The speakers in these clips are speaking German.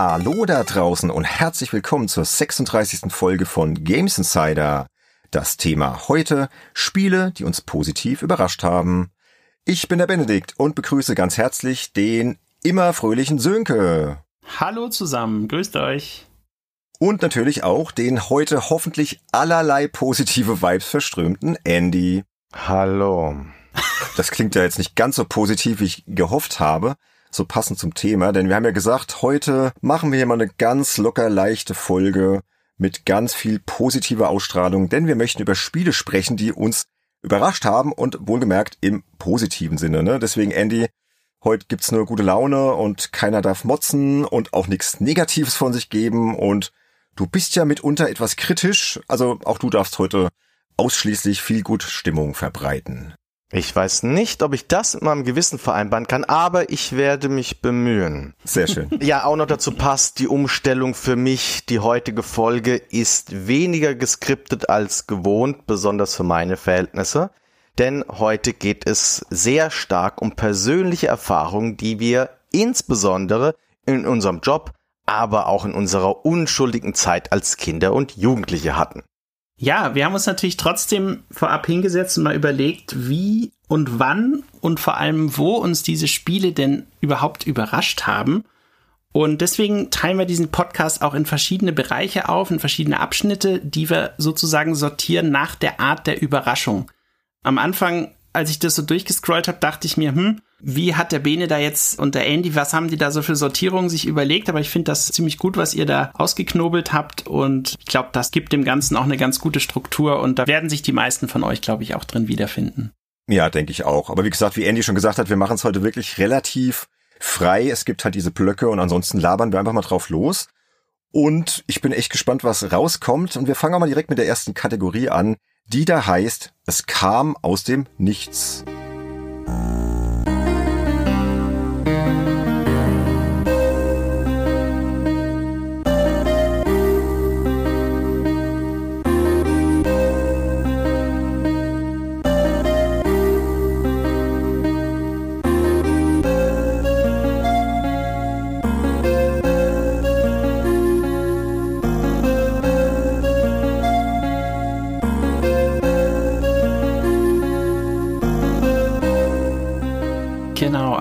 Hallo da draußen und herzlich willkommen zur 36. Folge von Games Insider. Das Thema heute Spiele, die uns positiv überrascht haben. Ich bin der Benedikt und begrüße ganz herzlich den immer fröhlichen Sönke. Hallo zusammen, grüßt euch. Und natürlich auch den heute hoffentlich allerlei positive Vibes verströmten Andy. Hallo. Das klingt ja jetzt nicht ganz so positiv, wie ich gehofft habe so passend zum Thema, denn wir haben ja gesagt, heute machen wir hier mal eine ganz locker leichte Folge mit ganz viel positiver Ausstrahlung, denn wir möchten über Spiele sprechen, die uns überrascht haben und wohlgemerkt im positiven Sinne. Ne? Deswegen, Andy, heute gibt's nur gute Laune und keiner darf motzen und auch nichts Negatives von sich geben und du bist ja mitunter etwas kritisch, also auch du darfst heute ausschließlich viel gut Stimmung verbreiten. Ich weiß nicht, ob ich das mit meinem Gewissen vereinbaren kann, aber ich werde mich bemühen. Sehr schön. Ja, auch noch dazu passt, die Umstellung für mich, die heutige Folge ist weniger geskriptet als gewohnt, besonders für meine Verhältnisse. Denn heute geht es sehr stark um persönliche Erfahrungen, die wir insbesondere in unserem Job, aber auch in unserer unschuldigen Zeit als Kinder und Jugendliche hatten. Ja, wir haben uns natürlich trotzdem vorab hingesetzt und mal überlegt, wie und wann und vor allem wo uns diese Spiele denn überhaupt überrascht haben. Und deswegen teilen wir diesen Podcast auch in verschiedene Bereiche auf, in verschiedene Abschnitte, die wir sozusagen sortieren nach der Art der Überraschung. Am Anfang, als ich das so durchgescrollt habe, dachte ich mir, hm, wie hat der Bene da jetzt und der Andy, was haben die da so für Sortierungen sich überlegt? Aber ich finde das ziemlich gut, was ihr da ausgeknobelt habt und ich glaube, das gibt dem Ganzen auch eine ganz gute Struktur und da werden sich die meisten von euch, glaube ich, auch drin wiederfinden. Ja, denke ich auch. Aber wie gesagt, wie Andy schon gesagt hat, wir machen es heute wirklich relativ frei. Es gibt halt diese Blöcke und ansonsten labern wir einfach mal drauf los. Und ich bin echt gespannt, was rauskommt. Und wir fangen auch mal direkt mit der ersten Kategorie an, die da heißt, es kam aus dem Nichts.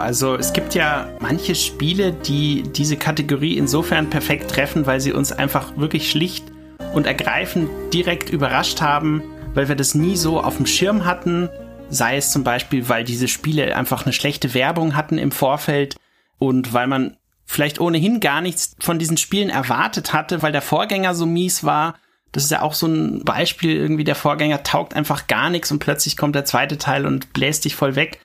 Also es gibt ja manche Spiele, die diese Kategorie insofern perfekt treffen, weil sie uns einfach wirklich schlicht und ergreifend direkt überrascht haben, weil wir das nie so auf dem Schirm hatten. Sei es zum Beispiel, weil diese Spiele einfach eine schlechte Werbung hatten im Vorfeld und weil man vielleicht ohnehin gar nichts von diesen Spielen erwartet hatte, weil der Vorgänger so mies war. Das ist ja auch so ein Beispiel, irgendwie der Vorgänger taugt einfach gar nichts und plötzlich kommt der zweite Teil und bläst dich voll weg.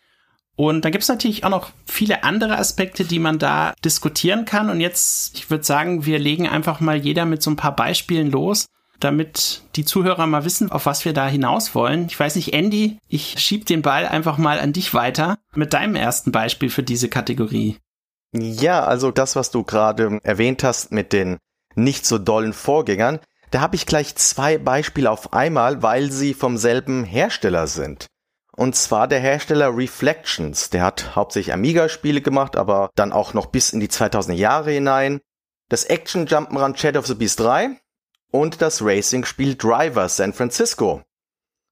Und da gibt es natürlich auch noch viele andere Aspekte, die man da diskutieren kann. Und jetzt, ich würde sagen, wir legen einfach mal jeder mit so ein paar Beispielen los, damit die Zuhörer mal wissen, auf was wir da hinaus wollen. Ich weiß nicht, Andy, ich schieb den Ball einfach mal an dich weiter mit deinem ersten Beispiel für diese Kategorie. Ja, also das, was du gerade erwähnt hast mit den nicht so dollen Vorgängern, da habe ich gleich zwei Beispiele auf einmal, weil sie vom selben Hersteller sind. Und zwar der Hersteller Reflections. Der hat hauptsächlich Amiga-Spiele gemacht, aber dann auch noch bis in die 2000er Jahre hinein. Das Action Jump'n'Run Shadow of the Beast 3 und das Racing-Spiel Driver San Francisco.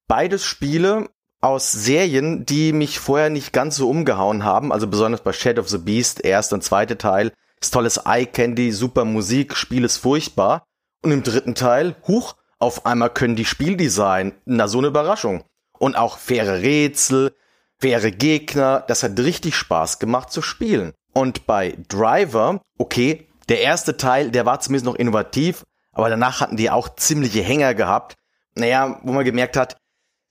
Beides Spiele aus Serien, die mich vorher nicht ganz so umgehauen haben, also besonders bei Shadow of the Beast, erster und zweiter Teil, ist tolles Eye Candy, super Musik, Spiel ist furchtbar. Und im dritten Teil, huch, auf einmal können die Spieldesign, na so eine Überraschung und auch faire Rätsel, faire Gegner. Das hat richtig Spaß gemacht zu spielen. Und bei Driver, okay, der erste Teil, der war zumindest noch innovativ, aber danach hatten die auch ziemliche Hänger gehabt. Naja, wo man gemerkt hat,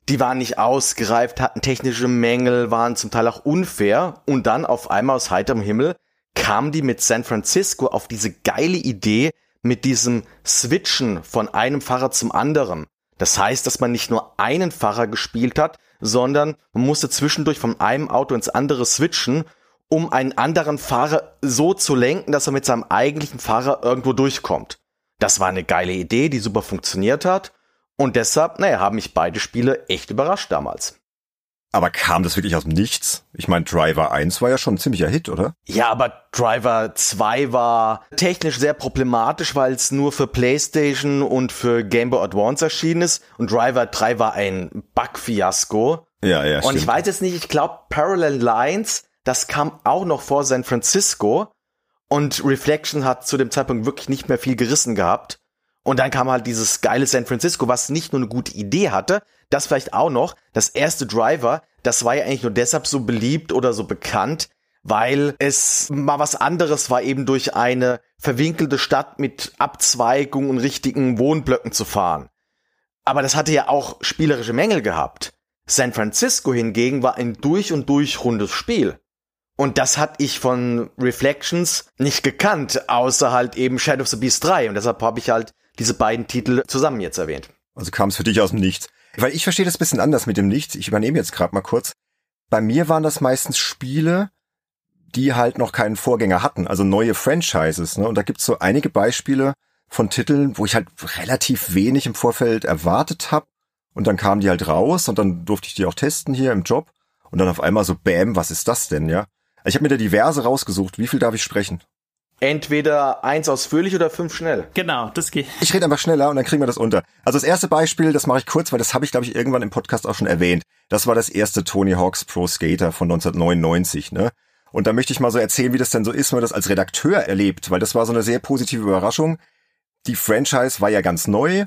die waren nicht ausgereift, hatten technische Mängel, waren zum Teil auch unfair und dann auf einmal aus heiterem Himmel kamen die mit San Francisco auf diese geile Idee mit diesem Switchen von einem Fahrer zum anderen. Das heißt, dass man nicht nur einen Fahrer gespielt hat, sondern man musste zwischendurch von einem Auto ins andere switchen, um einen anderen Fahrer so zu lenken, dass er mit seinem eigentlichen Fahrer irgendwo durchkommt. Das war eine geile Idee, die super funktioniert hat. Und deshalb, naja, haben mich beide Spiele echt überrascht damals. Aber kam das wirklich aus dem Nichts? Ich meine, Driver 1 war ja schon ein ziemlicher Hit, oder? Ja, aber Driver 2 war technisch sehr problematisch, weil es nur für PlayStation und für Game Boy Advance erschienen ist. Und Driver 3 war ein Bug-Fiasko. Ja, ja, Und stimmt. ich weiß jetzt nicht, ich glaube Parallel Lines, das kam auch noch vor San Francisco. Und Reflection hat zu dem Zeitpunkt wirklich nicht mehr viel gerissen gehabt. Und dann kam halt dieses geile San Francisco, was nicht nur eine gute Idee hatte, das vielleicht auch noch, das erste Driver, das war ja eigentlich nur deshalb so beliebt oder so bekannt, weil es mal was anderes war, eben durch eine verwinkelte Stadt mit Abzweigungen und richtigen Wohnblöcken zu fahren. Aber das hatte ja auch spielerische Mängel gehabt. San Francisco hingegen war ein durch und durch rundes Spiel. Und das hatte ich von Reflections nicht gekannt, außer halt eben Shadow of the Beast 3. Und deshalb habe ich halt diese beiden Titel zusammen jetzt erwähnt. Also kam es für dich aus dem Nichts. Weil ich verstehe das bisschen anders mit dem Nichts. Ich übernehme jetzt gerade mal kurz. Bei mir waren das meistens Spiele, die halt noch keinen Vorgänger hatten, also neue Franchises. Ne? Und da gibt's so einige Beispiele von Titeln, wo ich halt relativ wenig im Vorfeld erwartet habe. Und dann kamen die halt raus und dann durfte ich die auch testen hier im Job. Und dann auf einmal so, bam, was ist das denn, ja? Ich habe mir da diverse rausgesucht. Wie viel darf ich sprechen? Entweder eins ausführlich oder fünf schnell. Genau, das geht. Ich rede einfach schneller und dann kriegen wir das unter. Also das erste Beispiel, das mache ich kurz, weil das habe ich, glaube ich, irgendwann im Podcast auch schon erwähnt. Das war das erste Tony Hawk's Pro Skater von 1999, ne? Und da möchte ich mal so erzählen, wie das denn so ist, wenn man das als Redakteur erlebt, weil das war so eine sehr positive Überraschung. Die Franchise war ja ganz neu.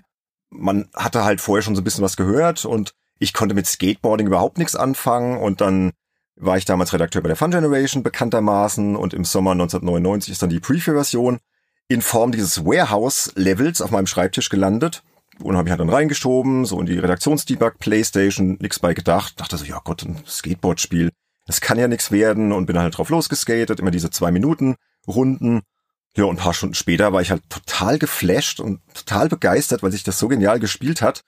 Man hatte halt vorher schon so ein bisschen was gehört und ich konnte mit Skateboarding überhaupt nichts anfangen und dann war ich damals Redakteur bei der Fun Generation bekanntermaßen und im Sommer 1999 ist dann die Preview-Version in Form dieses Warehouse-Levels auf meinem Schreibtisch gelandet und habe ich halt dann reingeschoben, so in die Redaktionsdebug Playstation, nix bei gedacht, dachte so, ja Gott, ein Skateboard-Spiel, das kann ja nix werden und bin halt drauf losgeskatet, immer diese zwei Minuten Runden. Ja, und ein paar Stunden später war ich halt total geflasht und total begeistert, weil sich das so genial gespielt hat.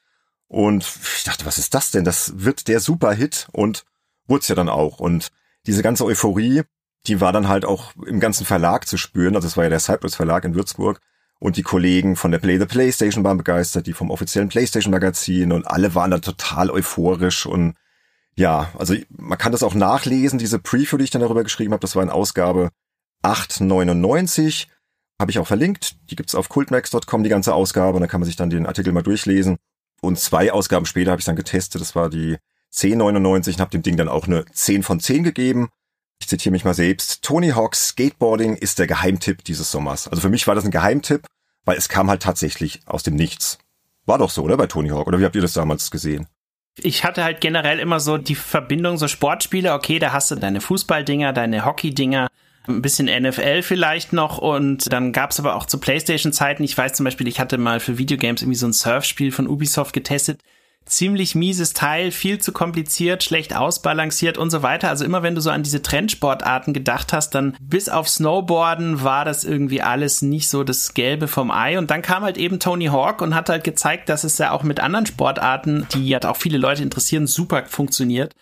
Und ich dachte, was ist das denn? Das wird der Superhit und wurde es ja dann auch. Und diese ganze Euphorie, die war dann halt auch im ganzen Verlag zu spüren. Also es war ja der Cypress Verlag in Würzburg. Und die Kollegen von der Play the PlayStation waren begeistert, die vom offiziellen PlayStation Magazin und alle waren dann total euphorisch und ja, also man kann das auch nachlesen, diese Preview, die ich dann darüber geschrieben habe, das war in Ausgabe 899, habe ich auch verlinkt, die gibt's auf cultmax.com, die ganze Ausgabe, und dann kann man sich dann den Artikel mal durchlesen. Und zwei Ausgaben später habe ich dann getestet, das war die 1099 und habe dem Ding dann auch eine 10 von 10 gegeben. Ich zitiere mich mal selbst. Tony Hawk's Skateboarding ist der Geheimtipp dieses Sommers. Also für mich war das ein Geheimtipp, weil es kam halt tatsächlich aus dem Nichts. War doch so, oder bei Tony Hawk? Oder wie habt ihr das damals gesehen? Ich hatte halt generell immer so die Verbindung, so Sportspiele, okay, da hast du deine Fußballdinger, deine Hockeydinger, ein bisschen NFL vielleicht noch und dann gab's aber auch zu Playstation-Zeiten, ich weiß zum Beispiel, ich hatte mal für Videogames irgendwie so ein Surfspiel von Ubisoft getestet, ziemlich mieses Teil, viel zu kompliziert, schlecht ausbalanciert und so weiter. Also immer wenn du so an diese Trendsportarten gedacht hast, dann bis auf Snowboarden war das irgendwie alles nicht so das Gelbe vom Ei. Und dann kam halt eben Tony Hawk und hat halt gezeigt, dass es ja auch mit anderen Sportarten, die ja auch viele Leute interessieren, super funktioniert.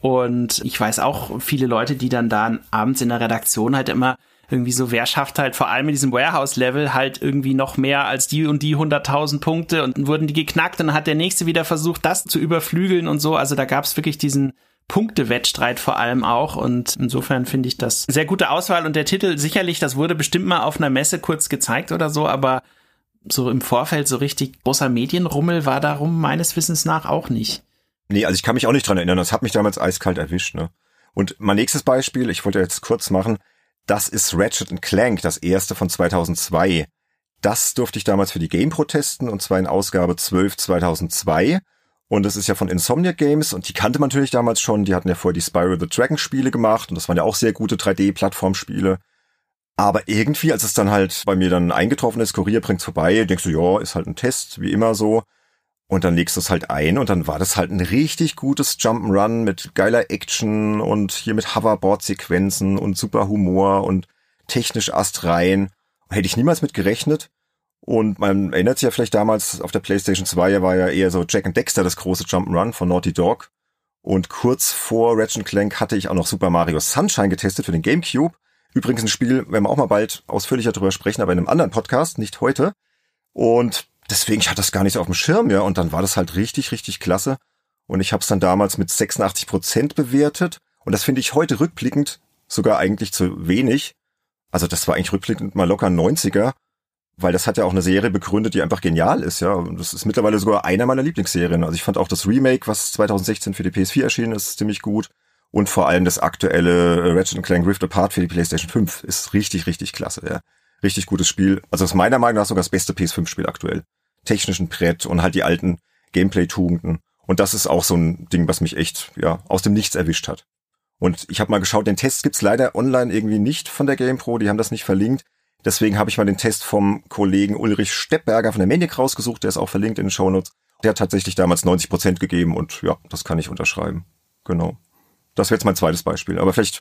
Und ich weiß auch viele Leute, die dann da abends in der Redaktion halt immer irgendwie so, wer schafft halt vor allem in diesem Warehouse-Level halt irgendwie noch mehr als die und die 100.000 Punkte und wurden die geknackt und dann hat der nächste wieder versucht, das zu überflügeln und so. Also da gab es wirklich diesen Punktewettstreit vor allem auch und insofern finde ich das sehr gute Auswahl und der Titel sicherlich, das wurde bestimmt mal auf einer Messe kurz gezeigt oder so, aber so im Vorfeld so richtig großer Medienrummel war darum meines Wissens nach auch nicht. Nee, also ich kann mich auch nicht dran erinnern. Das hat mich damals eiskalt erwischt. Ne? Und mein nächstes Beispiel, ich wollte jetzt kurz machen, das ist Ratchet Clank, das erste von 2002. Das durfte ich damals für die GamePro testen und zwar in Ausgabe 12 2002. Und das ist ja von Insomniac Games und die kannte man natürlich damals schon. Die hatten ja vorher die Spyro the Dragon Spiele gemacht und das waren ja auch sehr gute 3D-Plattformspiele. Aber irgendwie, als es dann halt bei mir dann eingetroffen ist, Kurier bringt's vorbei, denkst du, ja, ist halt ein Test, wie immer so. Und dann legst du es halt ein und dann war das halt ein richtig gutes Jump'n'Run mit geiler Action und hier mit Hoverboard-Sequenzen und super Humor und technisch astrein. Hätte ich niemals mit gerechnet. Und man erinnert sich ja vielleicht damals, auf der PlayStation 2 war ja eher so Jack and Dexter das große Jump'n'Run von Naughty Dog. Und kurz vor Ratchet Clank hatte ich auch noch Super Mario Sunshine getestet für den GameCube. Übrigens ein Spiel, werden wir auch mal bald ausführlicher drüber sprechen, aber in einem anderen Podcast, nicht heute. Und deswegen, ich hatte das gar nicht so auf dem Schirm, ja. Und dann war das halt richtig, richtig klasse. und ich habe es dann damals mit 86 Prozent bewertet und das finde ich heute rückblickend sogar eigentlich zu wenig. Also das war eigentlich rückblickend mal locker 90er, weil das hat ja auch eine Serie begründet, die einfach genial ist, ja. Und das ist mittlerweile sogar einer meiner Lieblingsserien. Also ich fand auch das Remake, was 2016 für die PS4 erschienen ist, ziemlich gut. Und vor allem das aktuelle Ratchet Clank Rift Apart für die PlayStation 5 ist richtig, richtig klasse, ja. Richtig gutes Spiel. Also ist meiner Meinung nach sogar das beste PS5-Spiel aktuell. Technischen Brett und halt die alten Gameplay-Tugenden. Und das ist auch so ein Ding, was mich echt, ja, aus dem Nichts erwischt hat. Und ich habe mal geschaut, den Test gibt's leider online irgendwie nicht von der GamePro, die haben das nicht verlinkt. Deswegen habe ich mal den Test vom Kollegen Ulrich Steppberger von der Maniac rausgesucht, der ist auch verlinkt in den Shownotes. Der hat tatsächlich damals 90 Prozent gegeben und ja, das kann ich unterschreiben. Genau. Das wäre jetzt mein zweites Beispiel. Aber vielleicht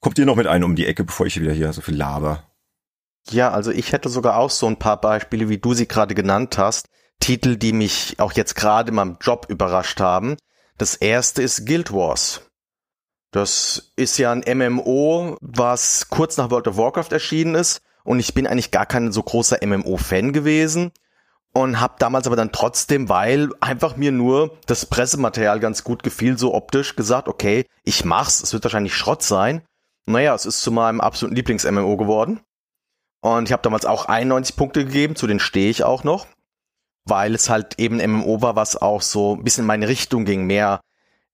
kommt ihr noch mit einem um die Ecke, bevor ich wieder hier so viel laber. Ja, also ich hätte sogar auch so ein paar Beispiele, wie du sie gerade genannt hast. Titel, die mich auch jetzt gerade in meinem Job überrascht haben. Das erste ist Guild Wars. Das ist ja ein MMO, was kurz nach World of Warcraft erschienen ist. Und ich bin eigentlich gar kein so großer MMO-Fan gewesen. Und habe damals aber dann trotzdem, weil einfach mir nur das Pressematerial ganz gut gefiel, so optisch gesagt, okay, ich mach's, es wird wahrscheinlich Schrott sein. Naja, es ist zu meinem absoluten Lieblings-MMO geworden. Und ich habe damals auch 91 Punkte gegeben, zu denen stehe ich auch noch, weil es halt eben MMO war, was auch so ein bisschen in meine Richtung ging, mehr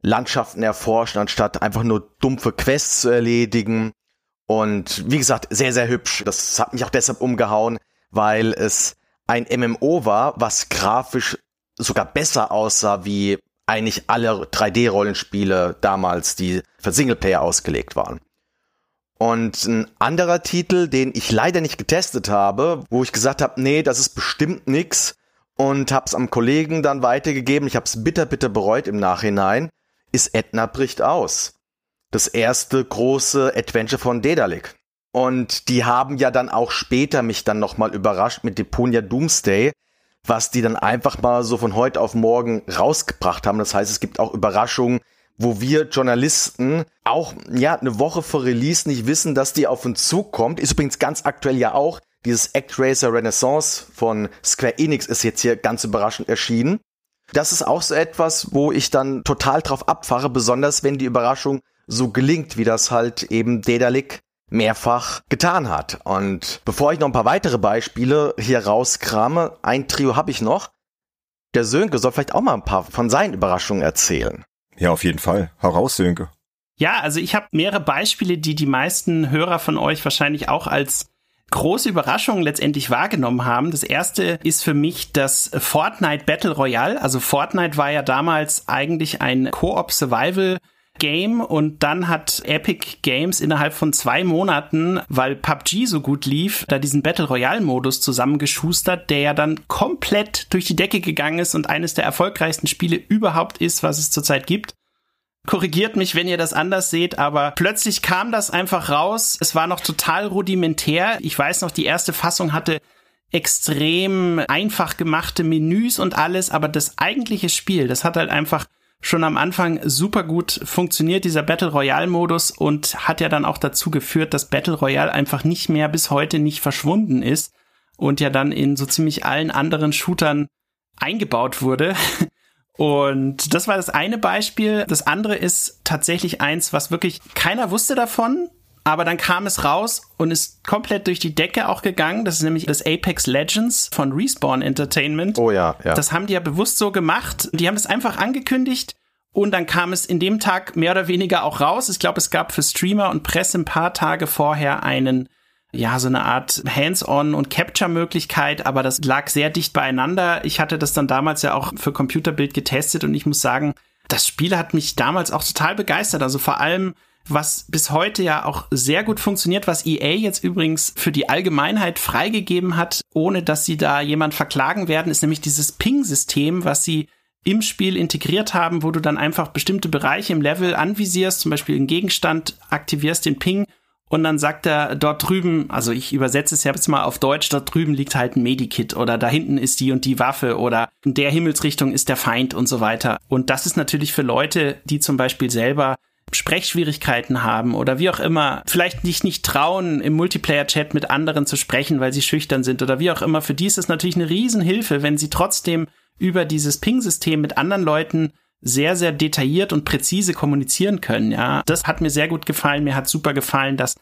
Landschaften erforschen, anstatt einfach nur dumpfe Quests zu erledigen. Und wie gesagt, sehr, sehr hübsch. Das hat mich auch deshalb umgehauen, weil es ein MMO war, was grafisch sogar besser aussah wie eigentlich alle 3D-Rollenspiele damals, die für Singleplayer ausgelegt waren. Und ein anderer Titel, den ich leider nicht getestet habe, wo ich gesagt habe, nee, das ist bestimmt nix und hab's am Kollegen dann weitergegeben, ich hab's bitter, bitter bereut im Nachhinein, ist Edna bricht aus. Das erste große Adventure von Dedalic. Und die haben ja dann auch später mich dann nochmal überrascht mit Deponia Doomsday, was die dann einfach mal so von heute auf morgen rausgebracht haben. Das heißt, es gibt auch Überraschungen, wo wir Journalisten auch ja eine Woche vor Release nicht wissen, dass die auf uns zukommt. Ist übrigens ganz aktuell ja auch dieses ActRaiser Renaissance von Square Enix ist jetzt hier ganz überraschend erschienen. Das ist auch so etwas, wo ich dann total drauf abfahre, besonders wenn die Überraschung so gelingt, wie das halt eben Dedalic mehrfach getan hat. Und bevor ich noch ein paar weitere Beispiele hier rauskrame, ein Trio habe ich noch. Der Sönke soll vielleicht auch mal ein paar von seinen Überraschungen erzählen. Ja, auf jeden Fall. Heraus, Sönke. Ja, also ich habe mehrere Beispiele, die die meisten Hörer von euch wahrscheinlich auch als große Überraschung letztendlich wahrgenommen haben. Das erste ist für mich das Fortnite Battle Royale. Also Fortnite war ja damals eigentlich ein Co-op Survival Game und dann hat Epic Games innerhalb von zwei Monaten, weil PUBG so gut lief, da diesen Battle Royale Modus zusammengeschustert, der ja dann komplett durch die Decke gegangen ist und eines der erfolgreichsten Spiele überhaupt ist, was es zurzeit gibt. Korrigiert mich, wenn ihr das anders seht, aber plötzlich kam das einfach raus. Es war noch total rudimentär. Ich weiß noch, die erste Fassung hatte extrem einfach gemachte Menüs und alles, aber das eigentliche Spiel, das hat halt einfach schon am Anfang super gut funktioniert, dieser Battle Royale Modus und hat ja dann auch dazu geführt, dass Battle Royale einfach nicht mehr bis heute nicht verschwunden ist und ja dann in so ziemlich allen anderen Shootern eingebaut wurde. Und das war das eine Beispiel. Das andere ist tatsächlich eins, was wirklich keiner wusste davon aber dann kam es raus und ist komplett durch die Decke auch gegangen. Das ist nämlich das Apex Legends von Respawn Entertainment. Oh ja, ja. Das haben die ja bewusst so gemacht. Die haben das einfach angekündigt und dann kam es in dem Tag mehr oder weniger auch raus. Ich glaube, es gab für Streamer und Presse ein paar Tage vorher einen ja, so eine Art Hands-on und Capture-Möglichkeit, aber das lag sehr dicht beieinander. Ich hatte das dann damals ja auch für Computerbild getestet und ich muss sagen, das Spiel hat mich damals auch total begeistert. Also vor allem was bis heute ja auch sehr gut funktioniert, was EA jetzt übrigens für die Allgemeinheit freigegeben hat, ohne dass sie da jemand verklagen werden, ist nämlich dieses Ping-System, was sie im Spiel integriert haben, wo du dann einfach bestimmte Bereiche im Level anvisierst, zum Beispiel einen Gegenstand, aktivierst den Ping und dann sagt er dort drüben, also ich übersetze es jetzt mal auf Deutsch, dort drüben liegt halt ein Medikit oder da hinten ist die und die Waffe oder in der Himmelsrichtung ist der Feind und so weiter. Und das ist natürlich für Leute, die zum Beispiel selber Sprechschwierigkeiten haben oder wie auch immer, vielleicht nicht nicht trauen, im Multiplayer-Chat mit anderen zu sprechen, weil sie schüchtern sind oder wie auch immer, für die ist es natürlich eine Riesenhilfe, wenn sie trotzdem über dieses Ping-System mit anderen Leuten sehr, sehr detailliert und präzise kommunizieren können, ja. Das hat mir sehr gut gefallen. Mir hat super gefallen, dass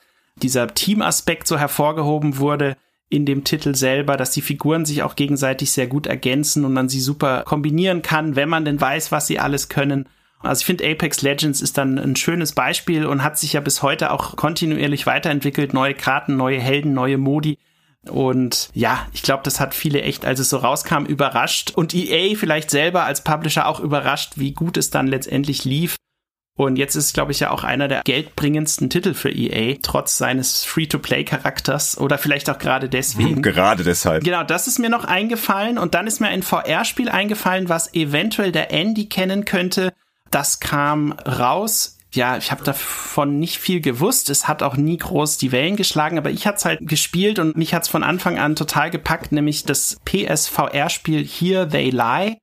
dieser Teamaspekt so hervorgehoben wurde in dem Titel selber, dass die Figuren sich auch gegenseitig sehr gut ergänzen und man sie super kombinieren kann, wenn man denn weiß, was sie alles können. Also ich finde Apex Legends ist dann ein schönes Beispiel und hat sich ja bis heute auch kontinuierlich weiterentwickelt. Neue Karten, neue Helden, neue Modi. Und ja, ich glaube, das hat viele echt, als es so rauskam, überrascht. Und EA vielleicht selber als Publisher auch überrascht, wie gut es dann letztendlich lief. Und jetzt ist, glaube ich, ja auch einer der geldbringendsten Titel für EA, trotz seines Free-to-Play-Charakters oder vielleicht auch gerade deswegen. Gerade deshalb. Genau, das ist mir noch eingefallen. Und dann ist mir ein VR-Spiel eingefallen, was eventuell der Andy kennen könnte. Das kam raus ja, ich habe davon nicht viel gewusst. Es hat auch nie groß die Wellen geschlagen, aber ich hat's halt gespielt und mich hat's von Anfang an total gepackt, nämlich das PSVR-Spiel Here They Lie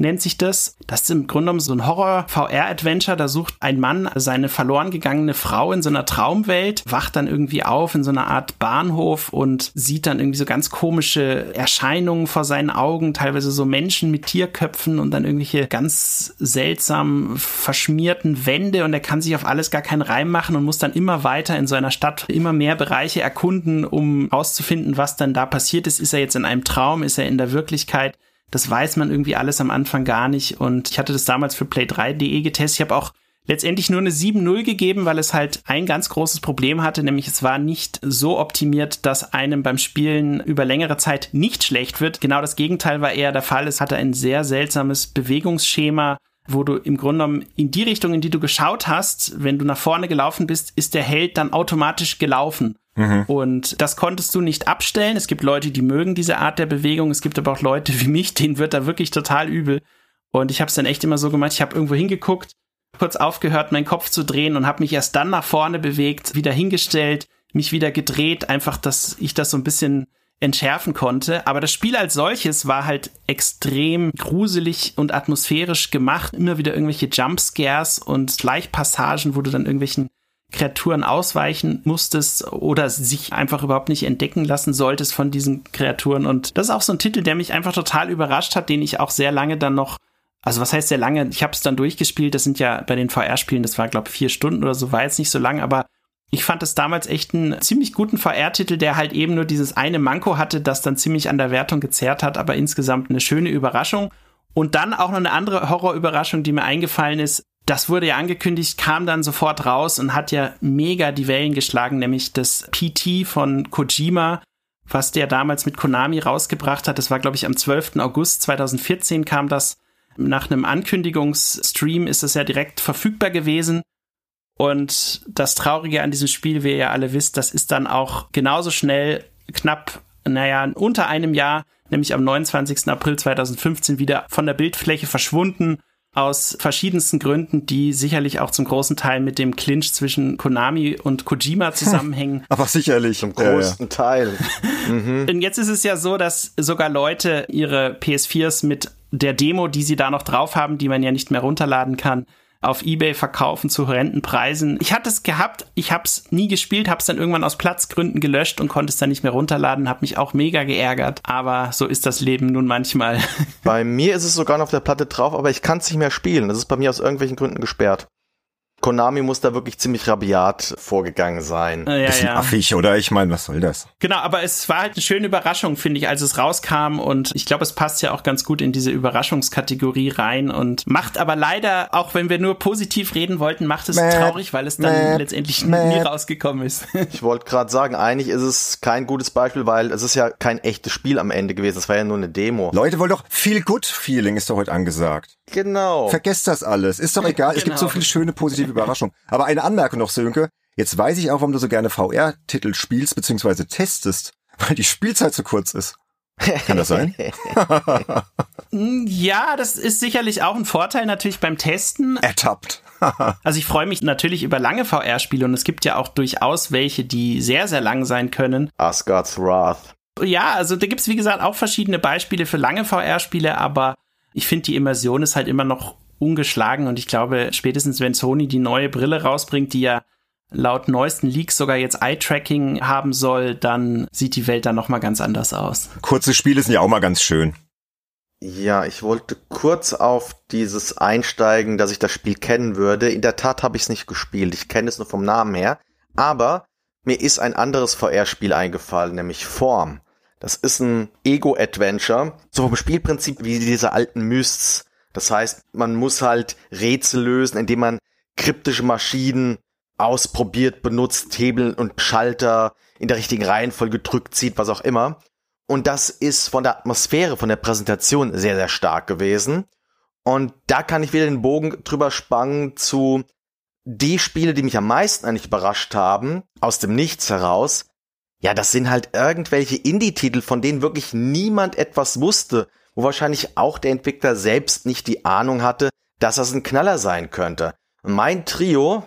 nennt sich das. Das ist im Grunde genommen so ein Horror-VR-Adventure. Da sucht ein Mann seine verloren gegangene Frau in so einer Traumwelt, wacht dann irgendwie auf in so einer Art Bahnhof und sieht dann irgendwie so ganz komische Erscheinungen vor seinen Augen, teilweise so Menschen mit Tierköpfen und dann irgendwelche ganz seltsam verschmierten Wände und er kann sich auf alles gar keinen Reim machen und muss dann immer weiter in so einer Stadt immer mehr Bereiche erkunden, um herauszufinden, was dann da passiert ist. Ist er jetzt in einem Traum? Ist er in der Wirklichkeit? Das weiß man irgendwie alles am Anfang gar nicht. Und ich hatte das damals für Play3.de getestet. Ich habe auch letztendlich nur eine 7.0 gegeben, weil es halt ein ganz großes Problem hatte, nämlich es war nicht so optimiert, dass einem beim Spielen über längere Zeit nicht schlecht wird. Genau das Gegenteil war eher der Fall. Es hatte ein sehr seltsames Bewegungsschema, wo du im Grunde genommen in die Richtung, in die du geschaut hast, wenn du nach vorne gelaufen bist, ist der Held dann automatisch gelaufen. Mhm. Und das konntest du nicht abstellen. Es gibt Leute, die mögen diese Art der Bewegung. Es gibt aber auch Leute wie mich, denen wird da wirklich total übel. Und ich habe es dann echt immer so gemacht. Ich habe irgendwo hingeguckt, kurz aufgehört, meinen Kopf zu drehen und habe mich erst dann nach vorne bewegt, wieder hingestellt, mich wieder gedreht, einfach, dass ich das so ein bisschen entschärfen konnte. Aber das Spiel als solches war halt extrem gruselig und atmosphärisch gemacht. Immer wieder irgendwelche Jumpscares und Schleichpassagen, wo du dann irgendwelchen Kreaturen ausweichen musstest oder sich einfach überhaupt nicht entdecken lassen solltest von diesen Kreaturen. Und das ist auch so ein Titel, der mich einfach total überrascht hat, den ich auch sehr lange dann noch, also was heißt sehr lange, ich habe es dann durchgespielt, das sind ja bei den VR-Spielen, das war glaube ich vier Stunden oder so, war jetzt nicht so lang, aber ich fand es damals echt einen ziemlich guten VR-Titel, der halt eben nur dieses eine Manko hatte, das dann ziemlich an der Wertung gezerrt hat, aber insgesamt eine schöne Überraschung. Und dann auch noch eine andere Horrorüberraschung, die mir eingefallen ist das wurde ja angekündigt, kam dann sofort raus und hat ja mega die Wellen geschlagen, nämlich das PT von Kojima, was der damals mit Konami rausgebracht hat. Das war, glaube ich, am 12. August 2014 kam das. Nach einem Ankündigungsstream ist es ja direkt verfügbar gewesen. Und das Traurige an diesem Spiel, wie ihr ja alle wisst, das ist dann auch genauso schnell, knapp, naja, unter einem Jahr, nämlich am 29. April 2015 wieder von der Bildfläche verschwunden aus verschiedensten Gründen, die sicherlich auch zum großen Teil mit dem Clinch zwischen Konami und Kojima zusammenhängen. Aber sicherlich. Zum größten ja, Teil. mhm. Und jetzt ist es ja so, dass sogar Leute ihre PS4s mit der Demo, die sie da noch drauf haben, die man ja nicht mehr runterladen kann, auf eBay verkaufen zu horrenden Preisen. Ich hatte es gehabt, ich habe es nie gespielt, habe es dann irgendwann aus Platzgründen gelöscht und konnte es dann nicht mehr runterladen, habe mich auch mega geärgert, aber so ist das Leben nun manchmal. Bei mir ist es sogar noch auf der Platte drauf, aber ich kann es nicht mehr spielen. Das ist bei mir aus irgendwelchen Gründen gesperrt. Konami muss da wirklich ziemlich rabiat vorgegangen sein. Ja, Bisschen ja. affig, oder? Ich meine, was soll das? Genau, aber es war halt eine schöne Überraschung, finde ich, als es rauskam und ich glaube, es passt ja auch ganz gut in diese Überraschungskategorie rein und macht aber leider, auch wenn wir nur positiv reden wollten, macht es Mäh, traurig, weil es dann Mäh, letztendlich Mäh. nie rausgekommen ist. ich wollte gerade sagen, eigentlich ist es kein gutes Beispiel, weil es ist ja kein echtes Spiel am Ende gewesen, es war ja nur eine Demo. Leute wollen doch viel Good Feeling ist doch heute angesagt. Genau. Vergesst das alles. Ist doch egal. Genau. Es gibt so genau. viele schöne positive Überraschungen. Aber eine Anmerkung noch, Sönke. Jetzt weiß ich auch, warum du so gerne VR-Titel spielst bzw. testest, weil die Spielzeit zu kurz ist. Kann das sein? ja, das ist sicherlich auch ein Vorteil natürlich beim Testen. Ertappt. also ich freue mich natürlich über lange VR-Spiele und es gibt ja auch durchaus welche, die sehr, sehr lang sein können. Asgard's Wrath. Ja, also da gibt's wie gesagt auch verschiedene Beispiele für lange VR-Spiele, aber ich finde, die Immersion ist halt immer noch ungeschlagen und ich glaube, spätestens wenn Sony die neue Brille rausbringt, die ja laut neuesten Leaks sogar jetzt Eye-Tracking haben soll, dann sieht die Welt dann nochmal ganz anders aus. Kurze Spiele sind ja auch mal ganz schön. Ja, ich wollte kurz auf dieses einsteigen, dass ich das Spiel kennen würde. In der Tat habe ich es nicht gespielt. Ich kenne es nur vom Namen her. Aber mir ist ein anderes VR-Spiel eingefallen, nämlich Form. Das ist ein Ego-Adventure, so vom Spielprinzip wie diese alten Mysts. Das heißt, man muss halt Rätsel lösen, indem man kryptische Maschinen ausprobiert, benutzt, Hebel und Schalter in der richtigen Reihenfolge drückt, zieht, was auch immer. Und das ist von der Atmosphäre, von der Präsentation sehr, sehr stark gewesen. Und da kann ich wieder den Bogen drüber spannen zu die Spiele, die mich am meisten eigentlich überrascht haben, aus dem Nichts heraus. Ja, das sind halt irgendwelche Indie-Titel, von denen wirklich niemand etwas wusste, wo wahrscheinlich auch der Entwickler selbst nicht die Ahnung hatte, dass das ein Knaller sein könnte. Mein Trio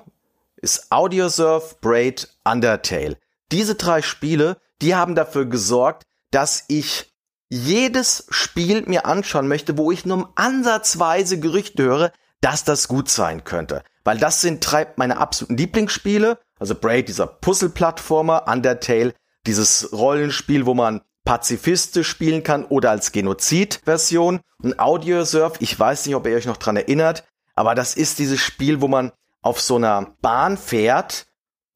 ist Audiosurf, Braid, Undertale. Diese drei Spiele, die haben dafür gesorgt, dass ich jedes Spiel mir anschauen möchte, wo ich nur ansatzweise Gerüchte höre, dass das gut sein könnte. Weil das sind drei meine absoluten Lieblingsspiele. Also Braid, dieser Puzzle-Plattformer, Undertale, dieses Rollenspiel, wo man pazifistisch spielen kann oder als Genozid-Version. Und Audiosurf, ich weiß nicht, ob ihr euch noch dran erinnert, aber das ist dieses Spiel, wo man auf so einer Bahn fährt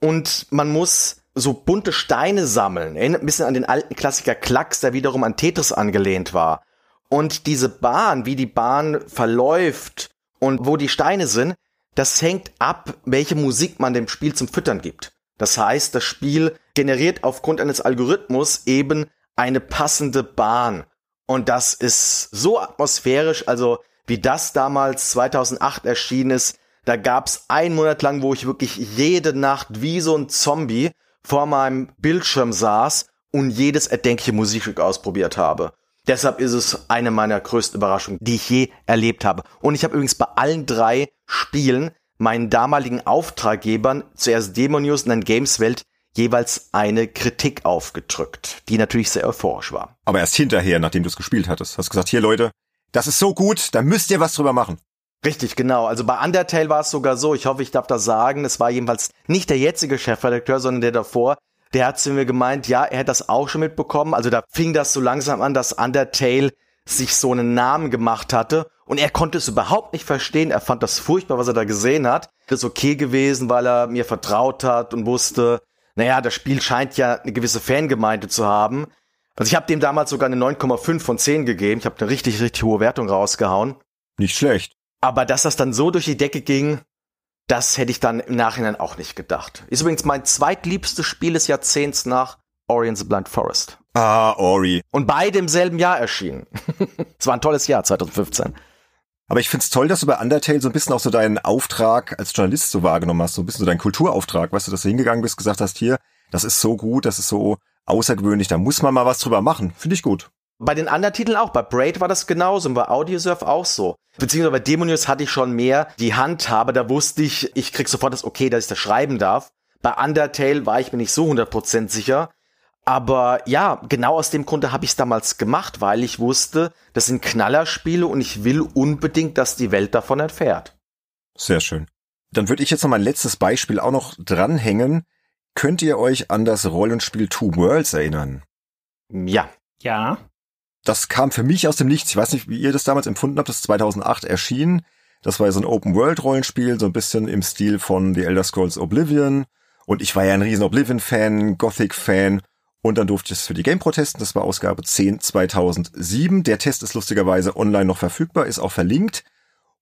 und man muss so bunte Steine sammeln. Erinnert ein bisschen an den alten Klassiker Klacks, der wiederum an Tetris angelehnt war. Und diese Bahn, wie die Bahn verläuft und wo die Steine sind, das hängt ab, welche Musik man dem Spiel zum Füttern gibt. Das heißt, das Spiel generiert aufgrund eines Algorithmus eben eine passende Bahn. Und das ist so atmosphärisch, also wie das damals 2008 erschienen ist. Da gab's einen Monat lang, wo ich wirklich jede Nacht wie so ein Zombie vor meinem Bildschirm saß und jedes erdenkliche Musikstück ausprobiert habe. Deshalb ist es eine meiner größten Überraschungen, die ich je erlebt habe. Und ich habe übrigens bei allen drei Spielen meinen damaligen Auftraggebern, zuerst Demonius und dann Gameswelt, jeweils eine Kritik aufgedrückt, die natürlich sehr euphorisch war. Aber erst hinterher, nachdem du es gespielt hattest, hast du gesagt, hier Leute, das ist so gut, da müsst ihr was drüber machen. Richtig, genau. Also bei Undertale war es sogar so, ich hoffe, ich darf das sagen, es war jedenfalls nicht der jetzige Chefredakteur, sondern der davor, der hat zu mir gemeint, ja, er hätte das auch schon mitbekommen. Also da fing das so langsam an, dass Undertale sich so einen Namen gemacht hatte und er konnte es überhaupt nicht verstehen. Er fand das furchtbar, was er da gesehen hat. Das ist okay gewesen, weil er mir vertraut hat und wusste, naja, das Spiel scheint ja eine gewisse Fangemeinde zu haben. Also ich habe dem damals sogar eine 9,5 von 10 gegeben. Ich habe eine richtig, richtig hohe Wertung rausgehauen. Nicht schlecht. Aber dass das dann so durch die Decke ging, das hätte ich dann im Nachhinein auch nicht gedacht. Ist übrigens mein zweitliebstes Spiel des Jahrzehnts nach Orient's Blind Forest. Ah, Ori. Und beide im selben Jahr erschienen. Es war ein tolles Jahr, 2015. Aber ich find's toll, dass du bei Undertale so ein bisschen auch so deinen Auftrag als Journalist so wahrgenommen hast, so ein bisschen so deinen Kulturauftrag, weißt du, dass du hingegangen bist, gesagt hast, hier, das ist so gut, das ist so außergewöhnlich, da muss man mal was drüber machen. Finde ich gut. Bei den anderen Titeln auch. Bei Braid war das genauso und bei Audiosurf auch so. Beziehungsweise bei Demonius hatte ich schon mehr die Handhabe. Da wusste ich, ich krieg sofort das Okay, dass ich das schreiben darf. Bei Undertale war ich mir nicht so 100% sicher. Aber ja, genau aus dem Grunde habe ich es damals gemacht, weil ich wusste, das sind Knallerspiele und ich will unbedingt, dass die Welt davon erfährt. Sehr schön. Dann würde ich jetzt noch mein letztes Beispiel auch noch dranhängen. Könnt ihr euch an das Rollenspiel Two Worlds erinnern? Ja. Ja das kam für mich aus dem Nichts. Ich weiß nicht, wie ihr das damals empfunden habt. Das ist 2008 erschienen. Das war ja so ein Open-World-Rollenspiel, so ein bisschen im Stil von The Elder Scrolls Oblivion. Und ich war ja ein riesen Oblivion-Fan, Gothic-Fan. Und dann durfte ich es für die Game Pro testen. Das war Ausgabe 10 2007. Der Test ist lustigerweise online noch verfügbar, ist auch verlinkt.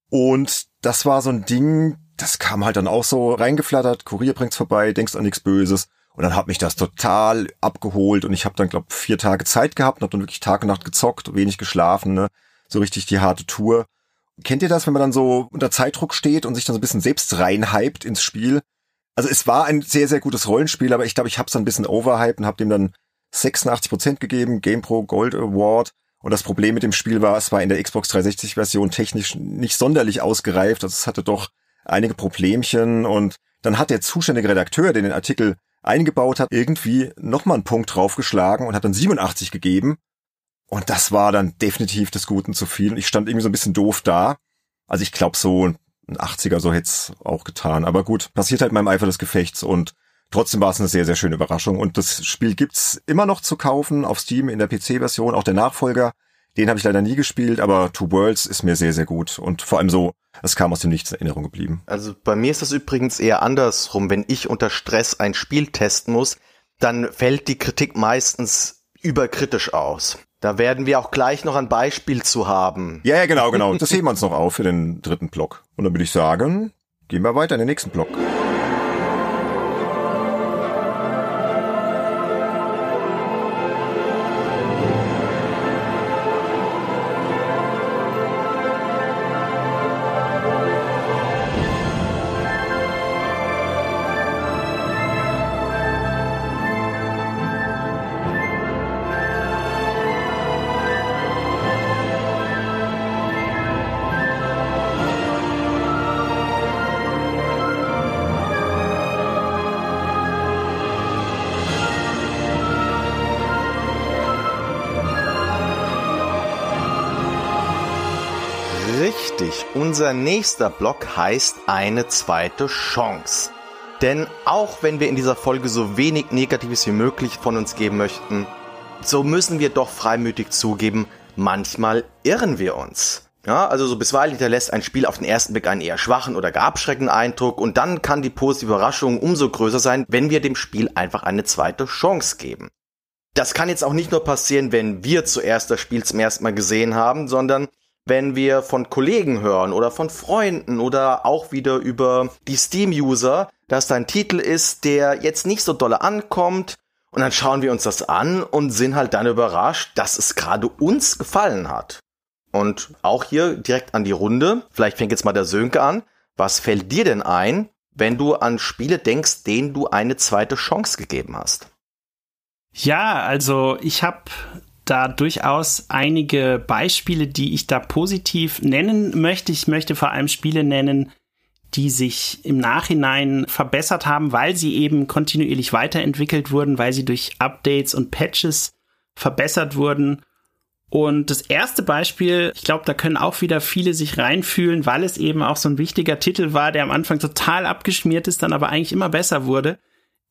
Und das war so ein Ding, das kam halt dann auch so reingeflattert. Kurier bringt's vorbei, denkst an nichts Böses. Und dann hat mich das total abgeholt und ich habe dann, glaube vier Tage Zeit gehabt und habe dann wirklich Tag und Nacht gezockt, wenig geschlafen, ne? so richtig die harte Tour. Kennt ihr das, wenn man dann so unter Zeitdruck steht und sich dann so ein bisschen selbst reinhypt ins Spiel? Also es war ein sehr, sehr gutes Rollenspiel, aber ich glaube, ich habe es ein bisschen overhyped und habe dem dann 86 Prozent gegeben, GamePro Gold Award. Und das Problem mit dem Spiel war, es war in der Xbox 360 Version technisch nicht sonderlich ausgereift. Also es hatte doch einige Problemchen und dann hat der zuständige Redakteur, der den Artikel eingebaut hat, irgendwie nochmal einen Punkt draufgeschlagen und hat dann 87 gegeben. Und das war dann definitiv des Guten zu viel. Und ich stand irgendwie so ein bisschen doof da. Also ich glaube so ein 80er so hätte es auch getan. Aber gut, passiert halt in meinem Eifer des Gefechts und trotzdem war es eine sehr, sehr schöne Überraschung. Und das Spiel gibt's immer noch zu kaufen auf Steam in der PC-Version, auch der Nachfolger. Den habe ich leider nie gespielt, aber Two Worlds ist mir sehr, sehr gut. Und vor allem so, es kam aus dem Nichts in Erinnerung geblieben. Also bei mir ist das übrigens eher andersrum. Wenn ich unter Stress ein Spiel testen muss, dann fällt die Kritik meistens überkritisch aus. Da werden wir auch gleich noch ein Beispiel zu haben. Ja, ja, genau, genau. Das heben wir uns noch auf für den dritten Block. Und dann würde ich sagen, gehen wir weiter in den nächsten Block. Nächster Block heißt eine zweite Chance. Denn auch wenn wir in dieser Folge so wenig Negatives wie möglich von uns geben möchten, so müssen wir doch freimütig zugeben, manchmal irren wir uns. Ja, also so bisweilen hinterlässt ein Spiel auf den ersten Blick einen eher schwachen oder gar abschreckenden Eindruck und dann kann die positive Überraschung umso größer sein, wenn wir dem Spiel einfach eine zweite Chance geben. Das kann jetzt auch nicht nur passieren, wenn wir zuerst das Spiel zum ersten Mal gesehen haben, sondern wenn wir von Kollegen hören oder von Freunden oder auch wieder über die Steam-User, dass da ein Titel ist, der jetzt nicht so dolle ankommt und dann schauen wir uns das an und sind halt dann überrascht, dass es gerade uns gefallen hat. Und auch hier direkt an die Runde, vielleicht fängt jetzt mal der Sönke an. Was fällt dir denn ein, wenn du an Spiele denkst, denen du eine zweite Chance gegeben hast? Ja, also ich habe da durchaus einige Beispiele, die ich da positiv nennen möchte. Ich möchte vor allem Spiele nennen, die sich im Nachhinein verbessert haben, weil sie eben kontinuierlich weiterentwickelt wurden, weil sie durch Updates und Patches verbessert wurden. Und das erste Beispiel, ich glaube, da können auch wieder viele sich reinfühlen, weil es eben auch so ein wichtiger Titel war, der am Anfang total abgeschmiert ist, dann aber eigentlich immer besser wurde,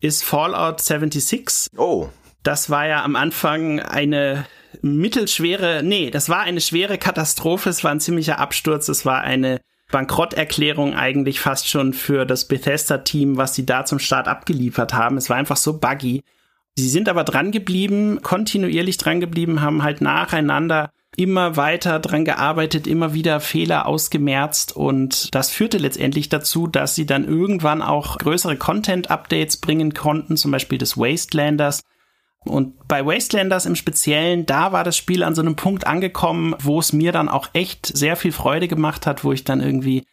ist Fallout 76. Oh. Das war ja am Anfang eine mittelschwere, nee, das war eine schwere Katastrophe, es war ein ziemlicher Absturz, es war eine Bankrotterklärung eigentlich fast schon für das Bethesda-Team, was sie da zum Start abgeliefert haben. Es war einfach so buggy. Sie sind aber dran geblieben, kontinuierlich dran geblieben, haben halt nacheinander immer weiter dran gearbeitet, immer wieder Fehler ausgemerzt und das führte letztendlich dazu, dass sie dann irgendwann auch größere Content-Updates bringen konnten, zum Beispiel des Wastelanders, und bei Wastelanders im Speziellen, da war das Spiel an so einem Punkt angekommen, wo es mir dann auch echt sehr viel Freude gemacht hat, wo ich dann irgendwie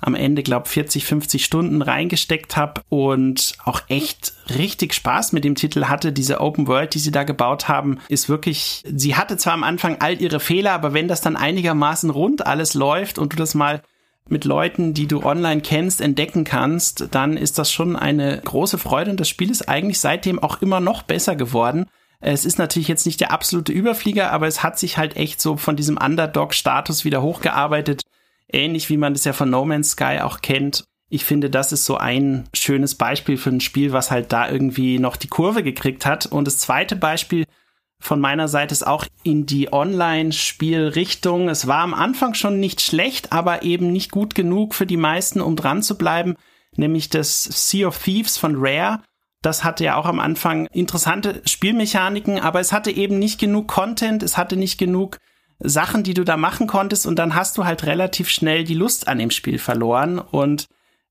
am Ende, glaube 40, 50 Stunden reingesteckt habe und auch echt richtig Spaß mit dem Titel hatte. Diese Open World, die sie da gebaut haben, ist wirklich, sie hatte zwar am Anfang all ihre Fehler, aber wenn das dann einigermaßen rund alles läuft und du das mal mit Leuten, die du online kennst, entdecken kannst, dann ist das schon eine große Freude und das Spiel ist eigentlich seitdem auch immer noch besser geworden. Es ist natürlich jetzt nicht der absolute Überflieger, aber es hat sich halt echt so von diesem Underdog-Status wieder hochgearbeitet. Ähnlich wie man das ja von No Man's Sky auch kennt. Ich finde, das ist so ein schönes Beispiel für ein Spiel, was halt da irgendwie noch die Kurve gekriegt hat. Und das zweite Beispiel, von meiner Seite ist auch in die Online-Spielrichtung. Es war am Anfang schon nicht schlecht, aber eben nicht gut genug für die meisten, um dran zu bleiben, nämlich das Sea of Thieves von Rare. Das hatte ja auch am Anfang interessante Spielmechaniken, aber es hatte eben nicht genug Content, es hatte nicht genug Sachen, die du da machen konntest und dann hast du halt relativ schnell die Lust an dem Spiel verloren und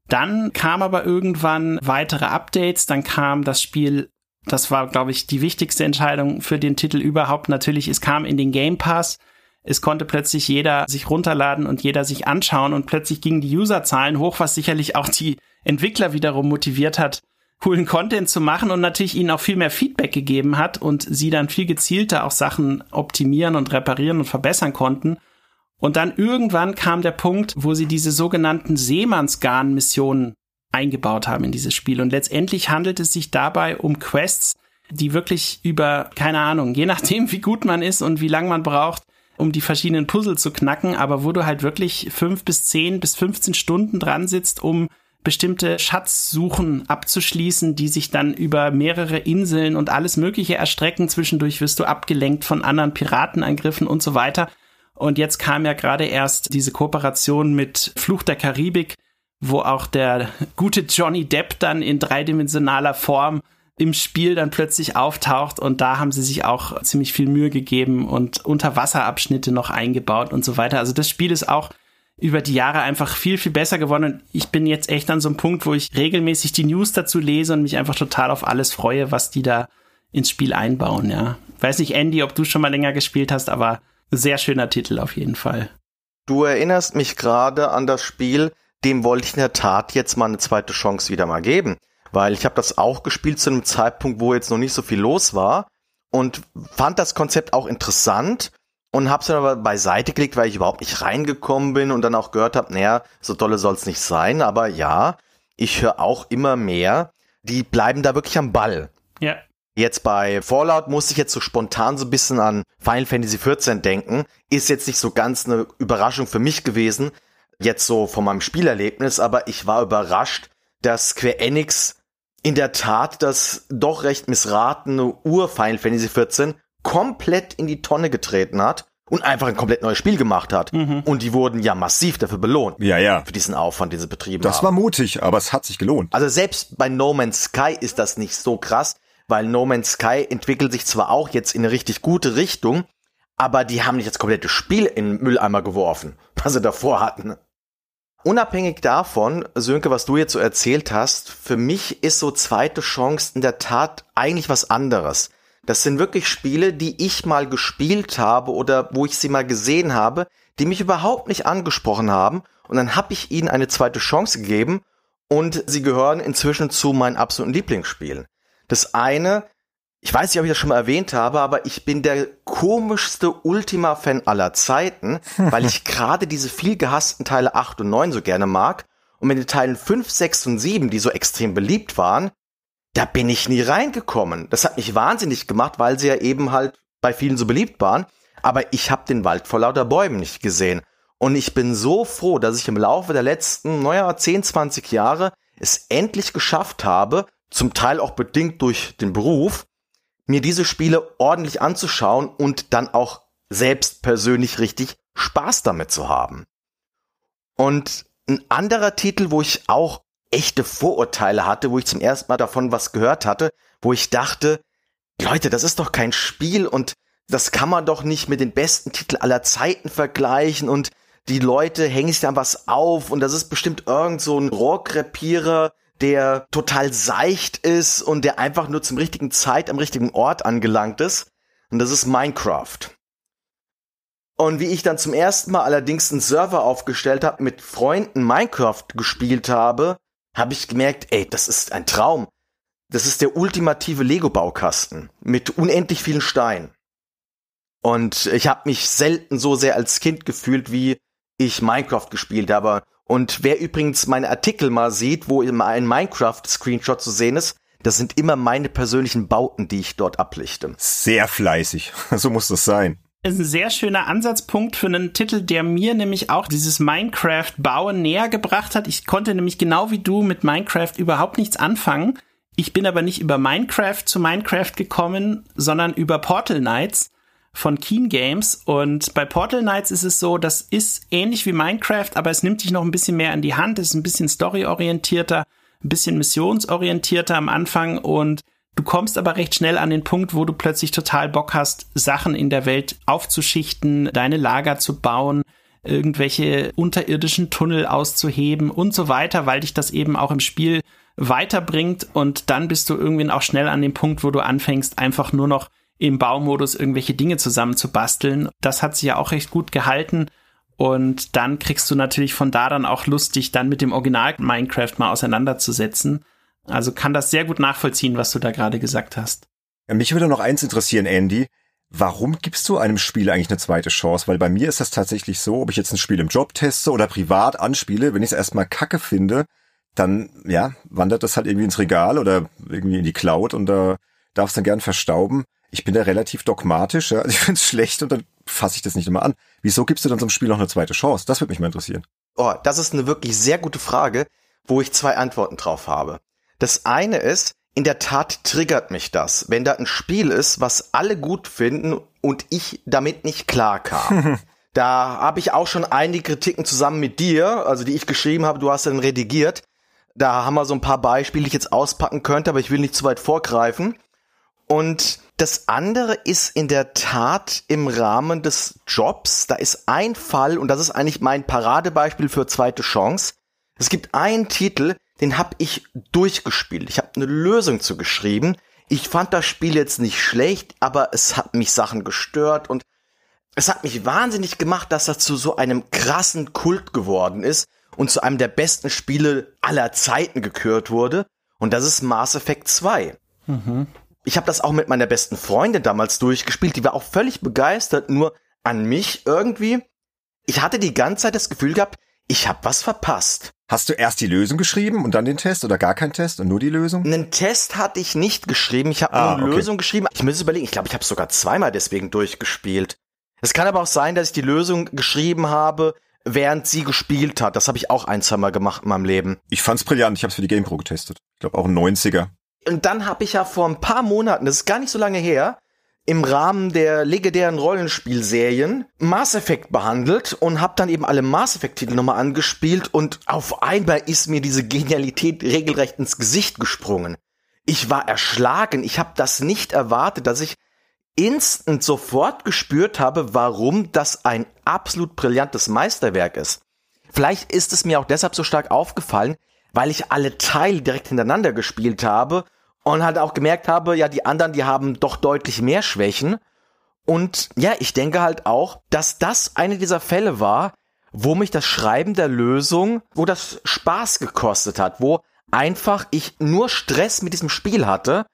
dann kam aber irgendwann weitere Updates, dann kam das Spiel das war, glaube ich, die wichtigste Entscheidung für den Titel überhaupt. Natürlich, es kam in den Game Pass. Es konnte plötzlich jeder sich runterladen und jeder sich anschauen und plötzlich gingen die Userzahlen hoch, was sicherlich auch die Entwickler wiederum motiviert hat, coolen Content zu machen und natürlich ihnen auch viel mehr Feedback gegeben hat und sie dann viel gezielter auch Sachen optimieren und reparieren und verbessern konnten. Und dann irgendwann kam der Punkt, wo sie diese sogenannten Seemannsgarn-Missionen eingebaut haben in dieses Spiel. Und letztendlich handelt es sich dabei um Quests, die wirklich über, keine Ahnung, je nachdem, wie gut man ist und wie lang man braucht, um die verschiedenen Puzzle zu knacken, aber wo du halt wirklich fünf bis zehn bis 15 Stunden dran sitzt, um bestimmte Schatzsuchen abzuschließen, die sich dann über mehrere Inseln und alles Mögliche erstrecken. Zwischendurch wirst du abgelenkt von anderen Piratenangriffen und so weiter. Und jetzt kam ja gerade erst diese Kooperation mit Fluch der Karibik, wo auch der gute Johnny Depp dann in dreidimensionaler Form im Spiel dann plötzlich auftaucht und da haben sie sich auch ziemlich viel Mühe gegeben und Unterwasserabschnitte noch eingebaut und so weiter. Also das Spiel ist auch über die Jahre einfach viel, viel besser geworden. Und ich bin jetzt echt an so einem Punkt, wo ich regelmäßig die News dazu lese und mich einfach total auf alles freue, was die da ins Spiel einbauen, ja. Weiß nicht, Andy, ob du schon mal länger gespielt hast, aber sehr schöner Titel auf jeden Fall. Du erinnerst mich gerade an das Spiel, dem wollte ich in der Tat jetzt mal eine zweite Chance wieder mal geben. Weil ich habe das auch gespielt zu einem Zeitpunkt, wo jetzt noch nicht so viel los war und fand das Konzept auch interessant und hab's dann aber beiseite gelegt, weil ich überhaupt nicht reingekommen bin und dann auch gehört habe, naja, so dolle soll's nicht sein, aber ja, ich höre auch immer mehr, die bleiben da wirklich am Ball. Ja. Jetzt bei Fallout musste ich jetzt so spontan so ein bisschen an Final Fantasy XIV denken. Ist jetzt nicht so ganz eine Überraschung für mich gewesen, jetzt so von meinem Spielerlebnis, aber ich war überrascht, dass Square Enix in der Tat das doch recht missratene Ur-Final Fantasy XIV komplett in die Tonne getreten hat und einfach ein komplett neues Spiel gemacht hat. Mhm. Und die wurden ja massiv dafür belohnt. Ja, ja. Für diesen Aufwand, den sie betrieben das haben. Das war mutig, aber es hat sich gelohnt. Also selbst bei No Man's Sky ist das nicht so krass, weil No Man's Sky entwickelt sich zwar auch jetzt in eine richtig gute Richtung, aber die haben nicht das komplette Spiel in den Mülleimer geworfen, was sie davor hatten. Unabhängig davon, Sönke, was du jetzt so erzählt hast, für mich ist so zweite Chance in der Tat eigentlich was anderes. Das sind wirklich Spiele, die ich mal gespielt habe oder wo ich sie mal gesehen habe, die mich überhaupt nicht angesprochen haben. Und dann habe ich ihnen eine zweite Chance gegeben und sie gehören inzwischen zu meinen absoluten Lieblingsspielen. Das eine, ich weiß nicht, ob ich das schon mal erwähnt habe, aber ich bin der komischste Ultima-Fan aller Zeiten, weil ich gerade diese viel gehassten Teile 8 und 9 so gerne mag. Und mit den Teilen 5, 6 und 7, die so extrem beliebt waren, da bin ich nie reingekommen. Das hat mich wahnsinnig gemacht, weil sie ja eben halt bei vielen so beliebt waren. Aber ich habe den Wald vor lauter Bäumen nicht gesehen. Und ich bin so froh, dass ich im Laufe der letzten, naja, 10, 20 Jahre es endlich geschafft habe, zum Teil auch bedingt durch den Beruf, mir diese Spiele ordentlich anzuschauen und dann auch selbst persönlich richtig Spaß damit zu haben. Und ein anderer Titel, wo ich auch echte Vorurteile hatte, wo ich zum ersten Mal davon was gehört hatte, wo ich dachte, Leute, das ist doch kein Spiel und das kann man doch nicht mit den besten Titeln aller Zeiten vergleichen und die Leute hängen sich dann was auf und das ist bestimmt irgend so ein Rohrkrepierer, der total seicht ist und der einfach nur zum richtigen Zeit am richtigen Ort angelangt ist. Und das ist Minecraft. Und wie ich dann zum ersten Mal allerdings einen Server aufgestellt habe, mit Freunden Minecraft gespielt habe, habe ich gemerkt, ey, das ist ein Traum. Das ist der ultimative Lego-Baukasten mit unendlich vielen Steinen. Und ich habe mich selten so sehr als Kind gefühlt, wie ich Minecraft gespielt habe. Und wer übrigens meine Artikel mal sieht, wo immer ein Minecraft-Screenshot zu sehen ist, das sind immer meine persönlichen Bauten, die ich dort ablichte. Sehr fleißig. So muss das sein ist ein sehr schöner Ansatzpunkt für einen Titel, der mir nämlich auch dieses Minecraft-Bauen näher gebracht hat. Ich konnte nämlich genau wie du mit Minecraft überhaupt nichts anfangen. Ich bin aber nicht über Minecraft zu Minecraft gekommen, sondern über Portal Knights von Keen Games. Und bei Portal Knights ist es so, das ist ähnlich wie Minecraft, aber es nimmt dich noch ein bisschen mehr in die Hand, ist ein bisschen storyorientierter, ein bisschen missionsorientierter am Anfang. Und Du kommst aber recht schnell an den Punkt, wo du plötzlich total Bock hast, Sachen in der Welt aufzuschichten, deine Lager zu bauen, irgendwelche unterirdischen Tunnel auszuheben und so weiter, weil dich das eben auch im Spiel weiterbringt. Und dann bist du irgendwann auch schnell an dem Punkt, wo du anfängst, einfach nur noch im Baumodus irgendwelche Dinge zusammenzubasteln. Das hat sich ja auch recht gut gehalten. Und dann kriegst du natürlich von da dann auch Lust, dich dann mit dem Original Minecraft mal auseinanderzusetzen. Also kann das sehr gut nachvollziehen, was du da gerade gesagt hast. Mich würde noch eins interessieren, Andy. Warum gibst du einem Spiel eigentlich eine zweite Chance? Weil bei mir ist das tatsächlich so, ob ich jetzt ein Spiel im Job teste oder privat anspiele, wenn ich es erstmal kacke finde, dann, ja, wandert das halt irgendwie ins Regal oder irgendwie in die Cloud und da darf es dann gern verstauben. Ich bin da relativ dogmatisch, ja. Also ich finde es schlecht und dann fasse ich das nicht immer an. Wieso gibst du dann so einem Spiel noch eine zweite Chance? Das würde mich mal interessieren. Oh, das ist eine wirklich sehr gute Frage wo ich zwei Antworten drauf habe. Das eine ist, in der Tat triggert mich das, wenn da ein Spiel ist, was alle gut finden und ich damit nicht klar kam. da habe ich auch schon einige Kritiken zusammen mit dir, also die ich geschrieben habe, du hast dann redigiert. Da haben wir so ein paar Beispiele, die ich jetzt auspacken könnte, aber ich will nicht zu weit vorgreifen. Und das andere ist in der Tat im Rahmen des Jobs. Da ist ein Fall, und das ist eigentlich mein Paradebeispiel für zweite Chance. Es gibt einen Titel, den habe ich durchgespielt. Ich habe eine Lösung zu geschrieben. Ich fand das Spiel jetzt nicht schlecht, aber es hat mich Sachen gestört und es hat mich wahnsinnig gemacht, dass das zu so einem krassen Kult geworden ist und zu einem der besten Spiele aller Zeiten gekürt wurde. Und das ist Mass Effect 2. Mhm. Ich habe das auch mit meiner besten Freundin damals durchgespielt. Die war auch völlig begeistert, nur an mich irgendwie. Ich hatte die ganze Zeit das Gefühl gehabt, ich habe was verpasst. Hast du erst die Lösung geschrieben und dann den Test oder gar keinen Test und nur die Lösung? Einen Test hatte ich nicht geschrieben. Ich habe ah, nur eine okay. Lösung geschrieben. Ich muss überlegen. Ich glaube, ich habe sogar zweimal deswegen durchgespielt. Es kann aber auch sein, dass ich die Lösung geschrieben habe, während sie gespielt hat. Das habe ich auch ein, zweimal gemacht in meinem Leben. Ich fand's brillant. Ich habe es für die GamePro getestet. Ich glaube auch ein 90er. Und dann habe ich ja vor ein paar Monaten, das ist gar nicht so lange her, im Rahmen der legendären Rollenspielserien Mass Effect behandelt und habe dann eben alle Mass Effect Titel nochmal angespielt und auf einmal ist mir diese Genialität regelrecht ins Gesicht gesprungen. Ich war erschlagen, ich habe das nicht erwartet, dass ich instant sofort gespürt habe, warum das ein absolut brillantes Meisterwerk ist. Vielleicht ist es mir auch deshalb so stark aufgefallen, weil ich alle Teile direkt hintereinander gespielt habe und halt auch gemerkt habe, ja, die anderen, die haben doch deutlich mehr Schwächen. Und ja, ich denke halt auch, dass das eine dieser Fälle war, wo mich das Schreiben der Lösung, wo das Spaß gekostet hat, wo einfach ich nur Stress mit diesem Spiel hatte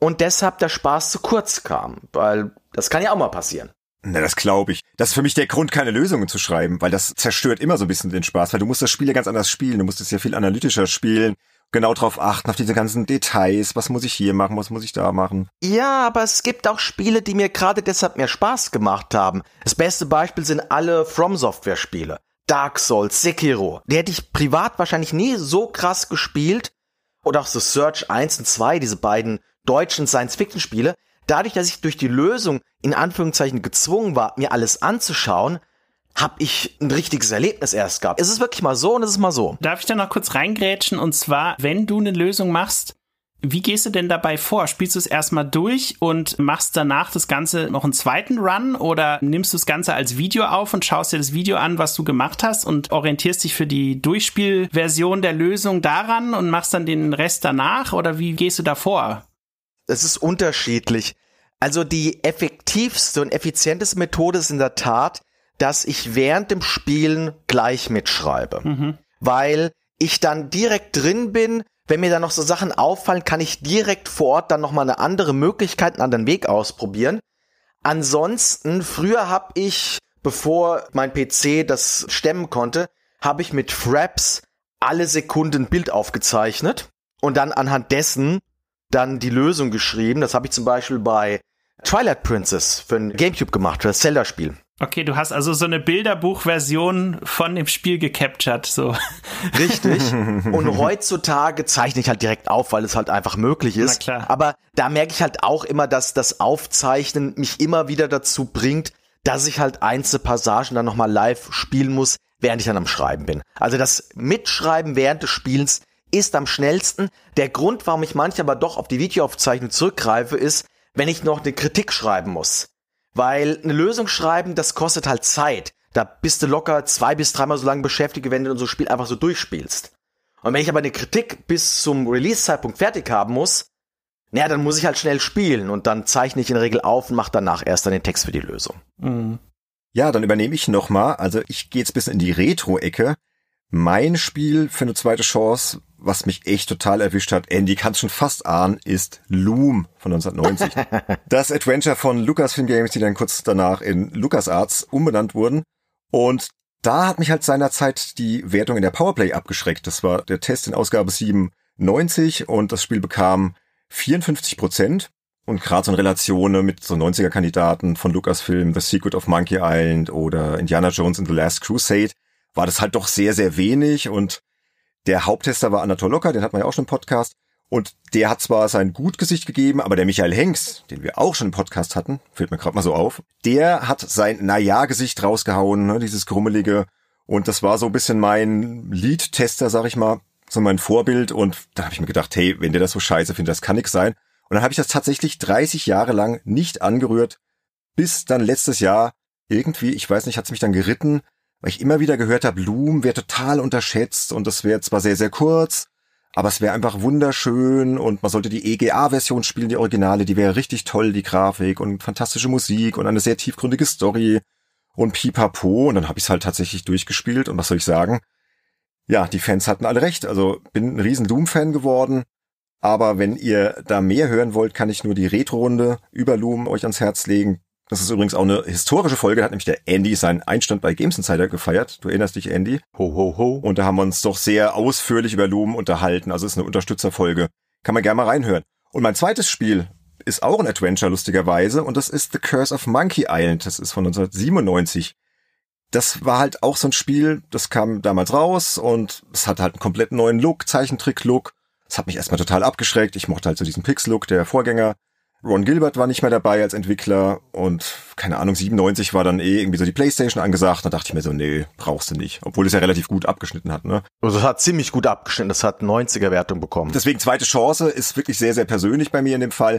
und deshalb der Spaß zu kurz kam, weil das kann ja auch mal passieren. Na, das glaube ich. Das ist für mich der Grund, keine Lösungen zu schreiben, weil das zerstört immer so ein bisschen den Spaß, weil du musst das Spiel ja ganz anders spielen, du musst es ja viel analytischer spielen, genau drauf achten, auf diese ganzen Details, was muss ich hier machen, was muss ich da machen. Ja, aber es gibt auch Spiele, die mir gerade deshalb mehr Spaß gemacht haben. Das beste Beispiel sind alle From Software Spiele. Dark Souls, Sekiro. Die hätte ich privat wahrscheinlich nie so krass gespielt. Oder auch so Search 1 und 2, diese beiden deutschen Science-Fiction-Spiele, dadurch, dass ich durch die Lösung in Anführungszeichen gezwungen war, mir alles anzuschauen, habe ich ein richtiges Erlebnis erst gehabt. Es ist wirklich mal so und es ist mal so. Darf ich da noch kurz reingrätschen? Und zwar, wenn du eine Lösung machst, wie gehst du denn dabei vor? Spielst du es erstmal durch und machst danach das Ganze noch einen zweiten Run oder nimmst du das Ganze als Video auf und schaust dir das Video an, was du gemacht hast und orientierst dich für die Durchspielversion der Lösung daran und machst dann den Rest danach oder wie gehst du da vor? Es ist unterschiedlich. Also die effektivste und effizienteste Methode ist in der Tat, dass ich während dem Spielen gleich mitschreibe. Mhm. Weil ich dann direkt drin bin, wenn mir dann noch so Sachen auffallen, kann ich direkt vor Ort dann nochmal eine andere Möglichkeit, einen anderen Weg ausprobieren. Ansonsten, früher habe ich, bevor mein PC das stemmen konnte, habe ich mit Fraps alle Sekunden Bild aufgezeichnet und dann anhand dessen dann die Lösung geschrieben. Das habe ich zum Beispiel bei Twilight Princess für ein Gamecube gemacht, für das Zelda-Spiel. Okay, du hast also so eine Bilderbuchversion von dem Spiel gecaptured, so. Richtig. Und heutzutage zeichne ich halt direkt auf, weil es halt einfach möglich ist. Na klar. Aber da merke ich halt auch immer, dass das Aufzeichnen mich immer wieder dazu bringt, dass ich halt einzelne Passagen dann nochmal live spielen muss, während ich dann am Schreiben bin. Also das Mitschreiben während des Spielens ist am schnellsten. Der Grund, warum ich manchmal aber doch auf die Videoaufzeichnung zurückgreife, ist, wenn ich noch eine Kritik schreiben muss. Weil eine Lösung schreiben, das kostet halt Zeit. Da bist du locker zwei bis dreimal so lange beschäftigt, wenn du so ein Spiel einfach so durchspielst. Und wenn ich aber eine Kritik bis zum Release-Zeitpunkt fertig haben muss, naja, dann muss ich halt schnell spielen und dann zeichne ich in der Regel auf und mache danach erst dann den Text für die Lösung. Mhm. Ja, dann übernehme ich nochmal. Also ich gehe jetzt bis in die Retro-Ecke. Mein Spiel für eine zweite Chance, was mich echt total erwischt hat, Andy kannst schon fast ahnen, ist Loom von 1990. das Adventure von Lucasfilm Games, die dann kurz danach in LucasArts umbenannt wurden. Und da hat mich halt seinerzeit die Wertung in der Powerplay abgeschreckt. Das war der Test in Ausgabe 97 und das Spiel bekam 54 Prozent. Und gerade so in Relation mit so 90er-Kandidaten von Lucasfilm, The Secret of Monkey Island oder Indiana Jones and the Last Crusade, war das halt doch sehr, sehr wenig und Der Haupttester war Anatol Locker, den hat man ja auch schon im Podcast. Und der hat zwar sein Gutgesicht gegeben, aber der Michael Hengst, den wir auch schon im Podcast hatten, fällt mir gerade mal so auf, der hat sein Naja-Gesicht rausgehauen, ne, dieses grummelige. Und das war so ein bisschen mein Lead-Tester, sag ich mal, so mein Vorbild. Und da habe ich mir gedacht, hey, wenn der das so scheiße findet, das kann nix sein. Und dann habe ich das tatsächlich 30 Jahre lang nicht angerührt, bis dann letztes Jahr irgendwie, ich weiß nicht, hat es mich dann geritten, weil ich immer wieder gehört habe, Loom wäre total unterschätzt und das wäre zwar sehr, sehr kurz, aber es wäre einfach wunderschön und man sollte die EGA-Version spielen, die Originale, die wäre richtig toll, die Grafik und fantastische Musik und eine sehr tiefgründige Story und pipapo und dann habe ich es halt tatsächlich durchgespielt und was soll ich sagen? Ja, die Fans hatten alle recht, also bin ein riesen Loom-Fan geworden, aber wenn ihr da mehr hören wollt, kann ich nur die Retro-Runde über Loom euch ans Herz legen. Das ist übrigens auch eine historische Folge, da hat nämlich der Andy seinen Einstand bei Games Insider gefeiert. Du erinnerst dich, Andy? Ho, ho, ho. Und da haben wir uns doch sehr ausführlich über Loom unterhalten. Also ist eine Unterstützerfolge. Kann man gerne mal reinhören. Und mein zweites Spiel ist auch ein Adventure, lustigerweise. Und das ist The Curse of Monkey Island. Das ist von 1997. Das war halt auch so ein Spiel, das kam damals raus und es hat halt einen komplett neuen Look, Zeichentrick-Look. Das hat mich erstmal total abgeschreckt. Ich mochte halt so diesen Pix-Look der Vorgänger. Ron Gilbert war nicht mehr dabei als Entwickler und keine Ahnung, 97 war dann eh irgendwie so die Playstation angesagt. Da dachte ich mir so, nee, brauchst du nicht. Obwohl es ja relativ gut abgeschnitten hat, ne? Also es hat ziemlich gut abgeschnitten. Das hat 90er Wertung bekommen. Deswegen zweite Chance ist wirklich sehr, sehr persönlich bei mir in dem Fall,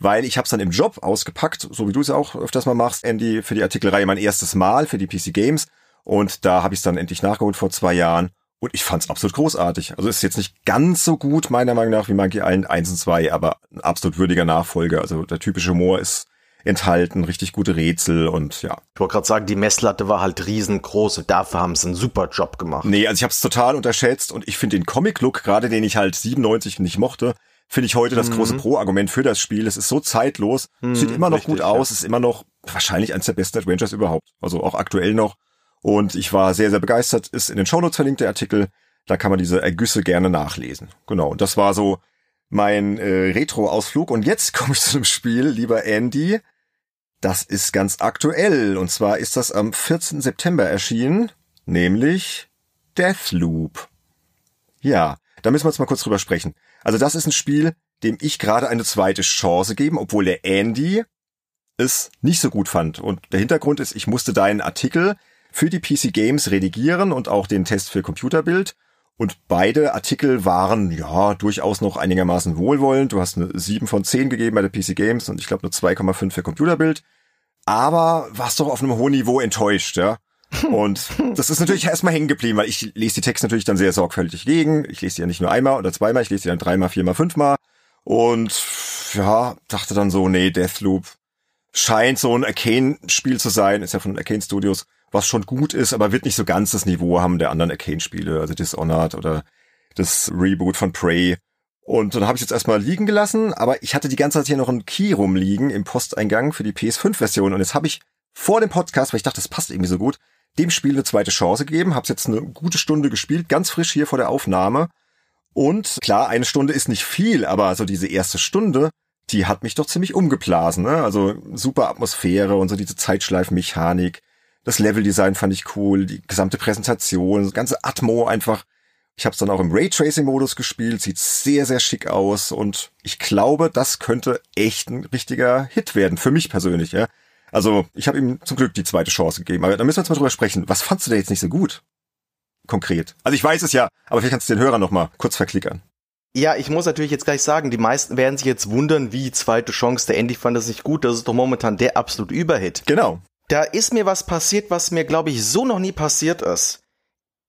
weil ich habe es dann im Job ausgepackt, so wie du es ja auch öfters mal machst, Andy, für die Artikelreihe mein erstes Mal für die PC Games. Und da habe ich es dann endlich nachgeholt vor zwei Jahren. Und ich fand es absolut großartig. Also ist jetzt nicht ganz so gut, meiner Meinung nach, wie Monkey Island 1 und 2, aber ein absolut würdiger Nachfolger. Also der typische Humor ist enthalten, richtig gute Rätsel und ja. Ich wollte gerade sagen, die Messlatte war halt riesengroß und dafür haben sie einen super Job gemacht. Nee, also ich habe es total unterschätzt und ich finde den Comic-Look, gerade den ich halt 97 nicht mochte, finde ich heute das mhm. große Pro-Argument für das Spiel. Es ist so zeitlos, mhm, sieht immer noch richtig, gut aus, ja. ist immer noch wahrscheinlich eines der besten Adventures überhaupt. Also auch aktuell noch. Und ich war sehr, sehr begeistert. Ist in den Shownotes verlinkt der Artikel. Da kann man diese Ergüsse gerne nachlesen. Genau. Und das war so mein äh, Retro-Ausflug. Und jetzt komme ich zu einem Spiel, lieber Andy. Das ist ganz aktuell. Und zwar ist das am 14. September erschienen, nämlich Deathloop. Ja, da müssen wir jetzt mal kurz drüber sprechen. Also das ist ein Spiel, dem ich gerade eine zweite Chance geben, obwohl der Andy es nicht so gut fand. Und der Hintergrund ist, ich musste deinen Artikel für die PC Games redigieren und auch den Test für Computerbild. Und beide Artikel waren ja durchaus noch einigermaßen wohlwollend. Du hast eine 7 von 10 gegeben bei der PC Games und ich glaube nur 2,5 für Computerbild. Aber warst doch auf einem hohen Niveau enttäuscht, ja. Und das ist natürlich erstmal hängen geblieben, weil ich lese die Texte natürlich dann sehr sorgfältig gegen. Ich lese die ja nicht nur einmal oder zweimal, ich lese die dann dreimal, viermal, fünfmal. Und ja, dachte dann so, nee, Deathloop scheint so ein Arcane-Spiel zu sein, ist ja von Arcane Studios was schon gut ist, aber wird nicht so ganz das Niveau haben der anderen Arcane-Spiele, also Dishonored oder das Reboot von Prey. Und dann habe ich jetzt erstmal liegen gelassen, aber ich hatte die ganze Zeit hier noch einen Key rumliegen im Posteingang für die PS5-Version und jetzt habe ich vor dem Podcast, weil ich dachte, das passt irgendwie so gut, dem Spiel eine zweite Chance gegeben, habe es jetzt eine gute Stunde gespielt, ganz frisch hier vor der Aufnahme. Und klar, eine Stunde ist nicht viel, aber so diese erste Stunde, die hat mich doch ziemlich umgeblasen. Ne? Also super Atmosphäre und so diese Zeitschleifmechanik, das Leveldesign fand ich cool, die gesamte Präsentation, das ganze Atmo einfach. Ich habe es dann auch im Raytracing-Modus gespielt, sieht sehr, sehr schick aus und ich glaube, das könnte echt ein richtiger Hit werden, für mich persönlich. Ja. Also ich habe ihm zum Glück die zweite Chance gegeben. Aber da müssen wir jetzt mal drüber sprechen. Was fandst du da jetzt nicht so gut? Konkret. Also ich weiß es ja, aber vielleicht kannst du den Hörer noch mal kurz verklickern. Ja, ich muss natürlich jetzt gleich sagen, die meisten werden sich jetzt wundern, wie zweite Chance, der Andy fand das nicht gut, das ist doch momentan der absolut Überhit. Genau da ist mir was passiert, was mir, glaube ich, so noch nie passiert ist.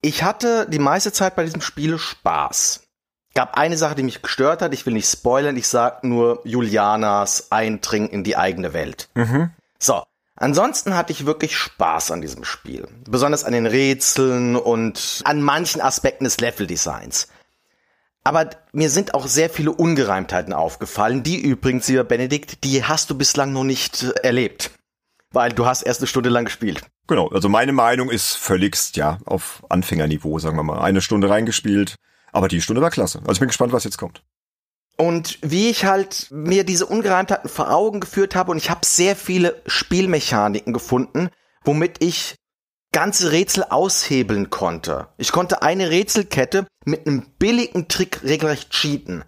Ich hatte die meiste Zeit bei diesem Spiel Spaß. Gab eine Sache, die mich gestört hat. Ich will nicht spoilern. Ich sag nur Julianas Eindringen in die eigene Welt. Mhm. So. Ansonsten hatte ich wirklich Spaß an diesem Spiel. Besonders an den Rätseln und an manchen Aspekten des Leveldesigns. Aber mir sind auch sehr viele Ungereimtheiten aufgefallen, die übrigens, lieber Benedikt, die hast du bislang noch nicht erlebt weil du hast erst eine Stunde lang gespielt. Genau, also meine Meinung ist völligst, ja, auf Anfängerniveau, sagen wir mal. Eine Stunde reingespielt, aber die Stunde war klasse. Also ich bin gespannt, was jetzt kommt. Und wie ich halt mir diese Ungereimtheiten vor Augen geführt habe und ich habe sehr viele Spielmechaniken gefunden, womit ich ganze Rätsel aushebeln konnte. Ich konnte eine Rätselkette mit einem billigen Trick regelrecht cheaten.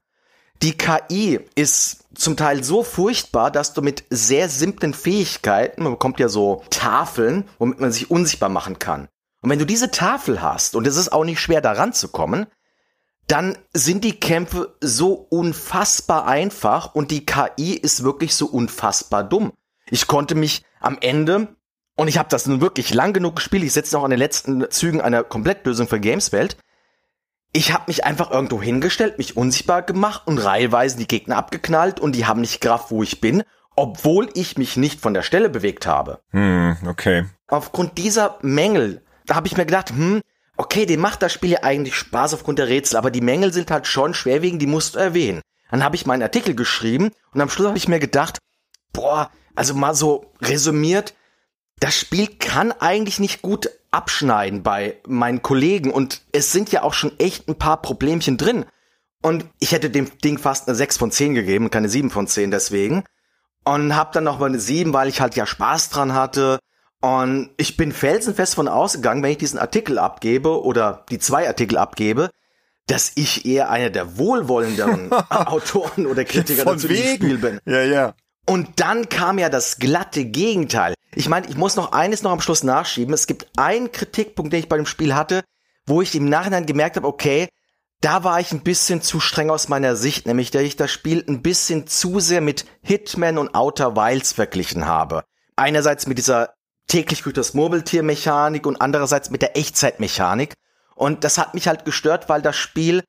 Die KI ist zum Teil so furchtbar, dass du mit sehr simplen Fähigkeiten, man bekommt ja so Tafeln, womit man sich unsichtbar machen kann. Und wenn du diese Tafel hast, und es ist auch nicht schwer daran zu kommen, dann sind die Kämpfe so unfassbar einfach und die KI ist wirklich so unfassbar dumm. Ich konnte mich am Ende, und ich habe das nun wirklich lang genug gespielt, ich sitze noch an den letzten Zügen einer Komplettlösung für Gameswelt, ich habe mich einfach irgendwo hingestellt, mich unsichtbar gemacht und reiheweise die Gegner abgeknallt und die haben nicht gerafft, wo ich bin, obwohl ich mich nicht von der Stelle bewegt habe. Hm, okay. Aufgrund dieser Mängel, da habe ich mir gedacht, hm, okay, dem macht das Spiel ja eigentlich Spaß aufgrund der Rätsel, aber die Mängel sind halt schon schwerwiegend, die musst du erwähnen. Dann habe ich meinen Artikel geschrieben und am Schluss habe ich mir gedacht, boah, also mal so resümiert, das Spiel kann eigentlich nicht gut abschneiden bei meinen Kollegen und es sind ja auch schon echt ein paar Problemchen drin. Und ich hätte dem Ding fast eine 6 von 10 gegeben, keine 7 von 10 deswegen. Und hab dann noch mal eine 7, weil ich halt ja Spaß dran hatte. Und ich bin felsenfest von ausgegangen, wenn ich diesen Artikel abgebe oder die zwei Artikel abgebe, dass ich eher einer der wohlwollenderen Autoren oder Kritiker Von zu diesem wegen. Spiel bin. Ja, ja. Und dann kam ja das glatte Gegenteil. Ich meine, ich muss noch eines noch am Schluss nachschieben. Es gibt einen Kritikpunkt, den ich bei dem Spiel hatte, wo ich im Nachhinein gemerkt habe, okay, da war ich ein bisschen zu streng aus meiner Sicht, nämlich dass ich das Spiel ein bisschen zu sehr mit Hitman und Outer Wilds verglichen habe. Einerseits mit dieser täglich durch das Murmeltier-Mechanik und andererseits mit der Echtzeitmechanik. Und das hat mich halt gestört, weil das Spiel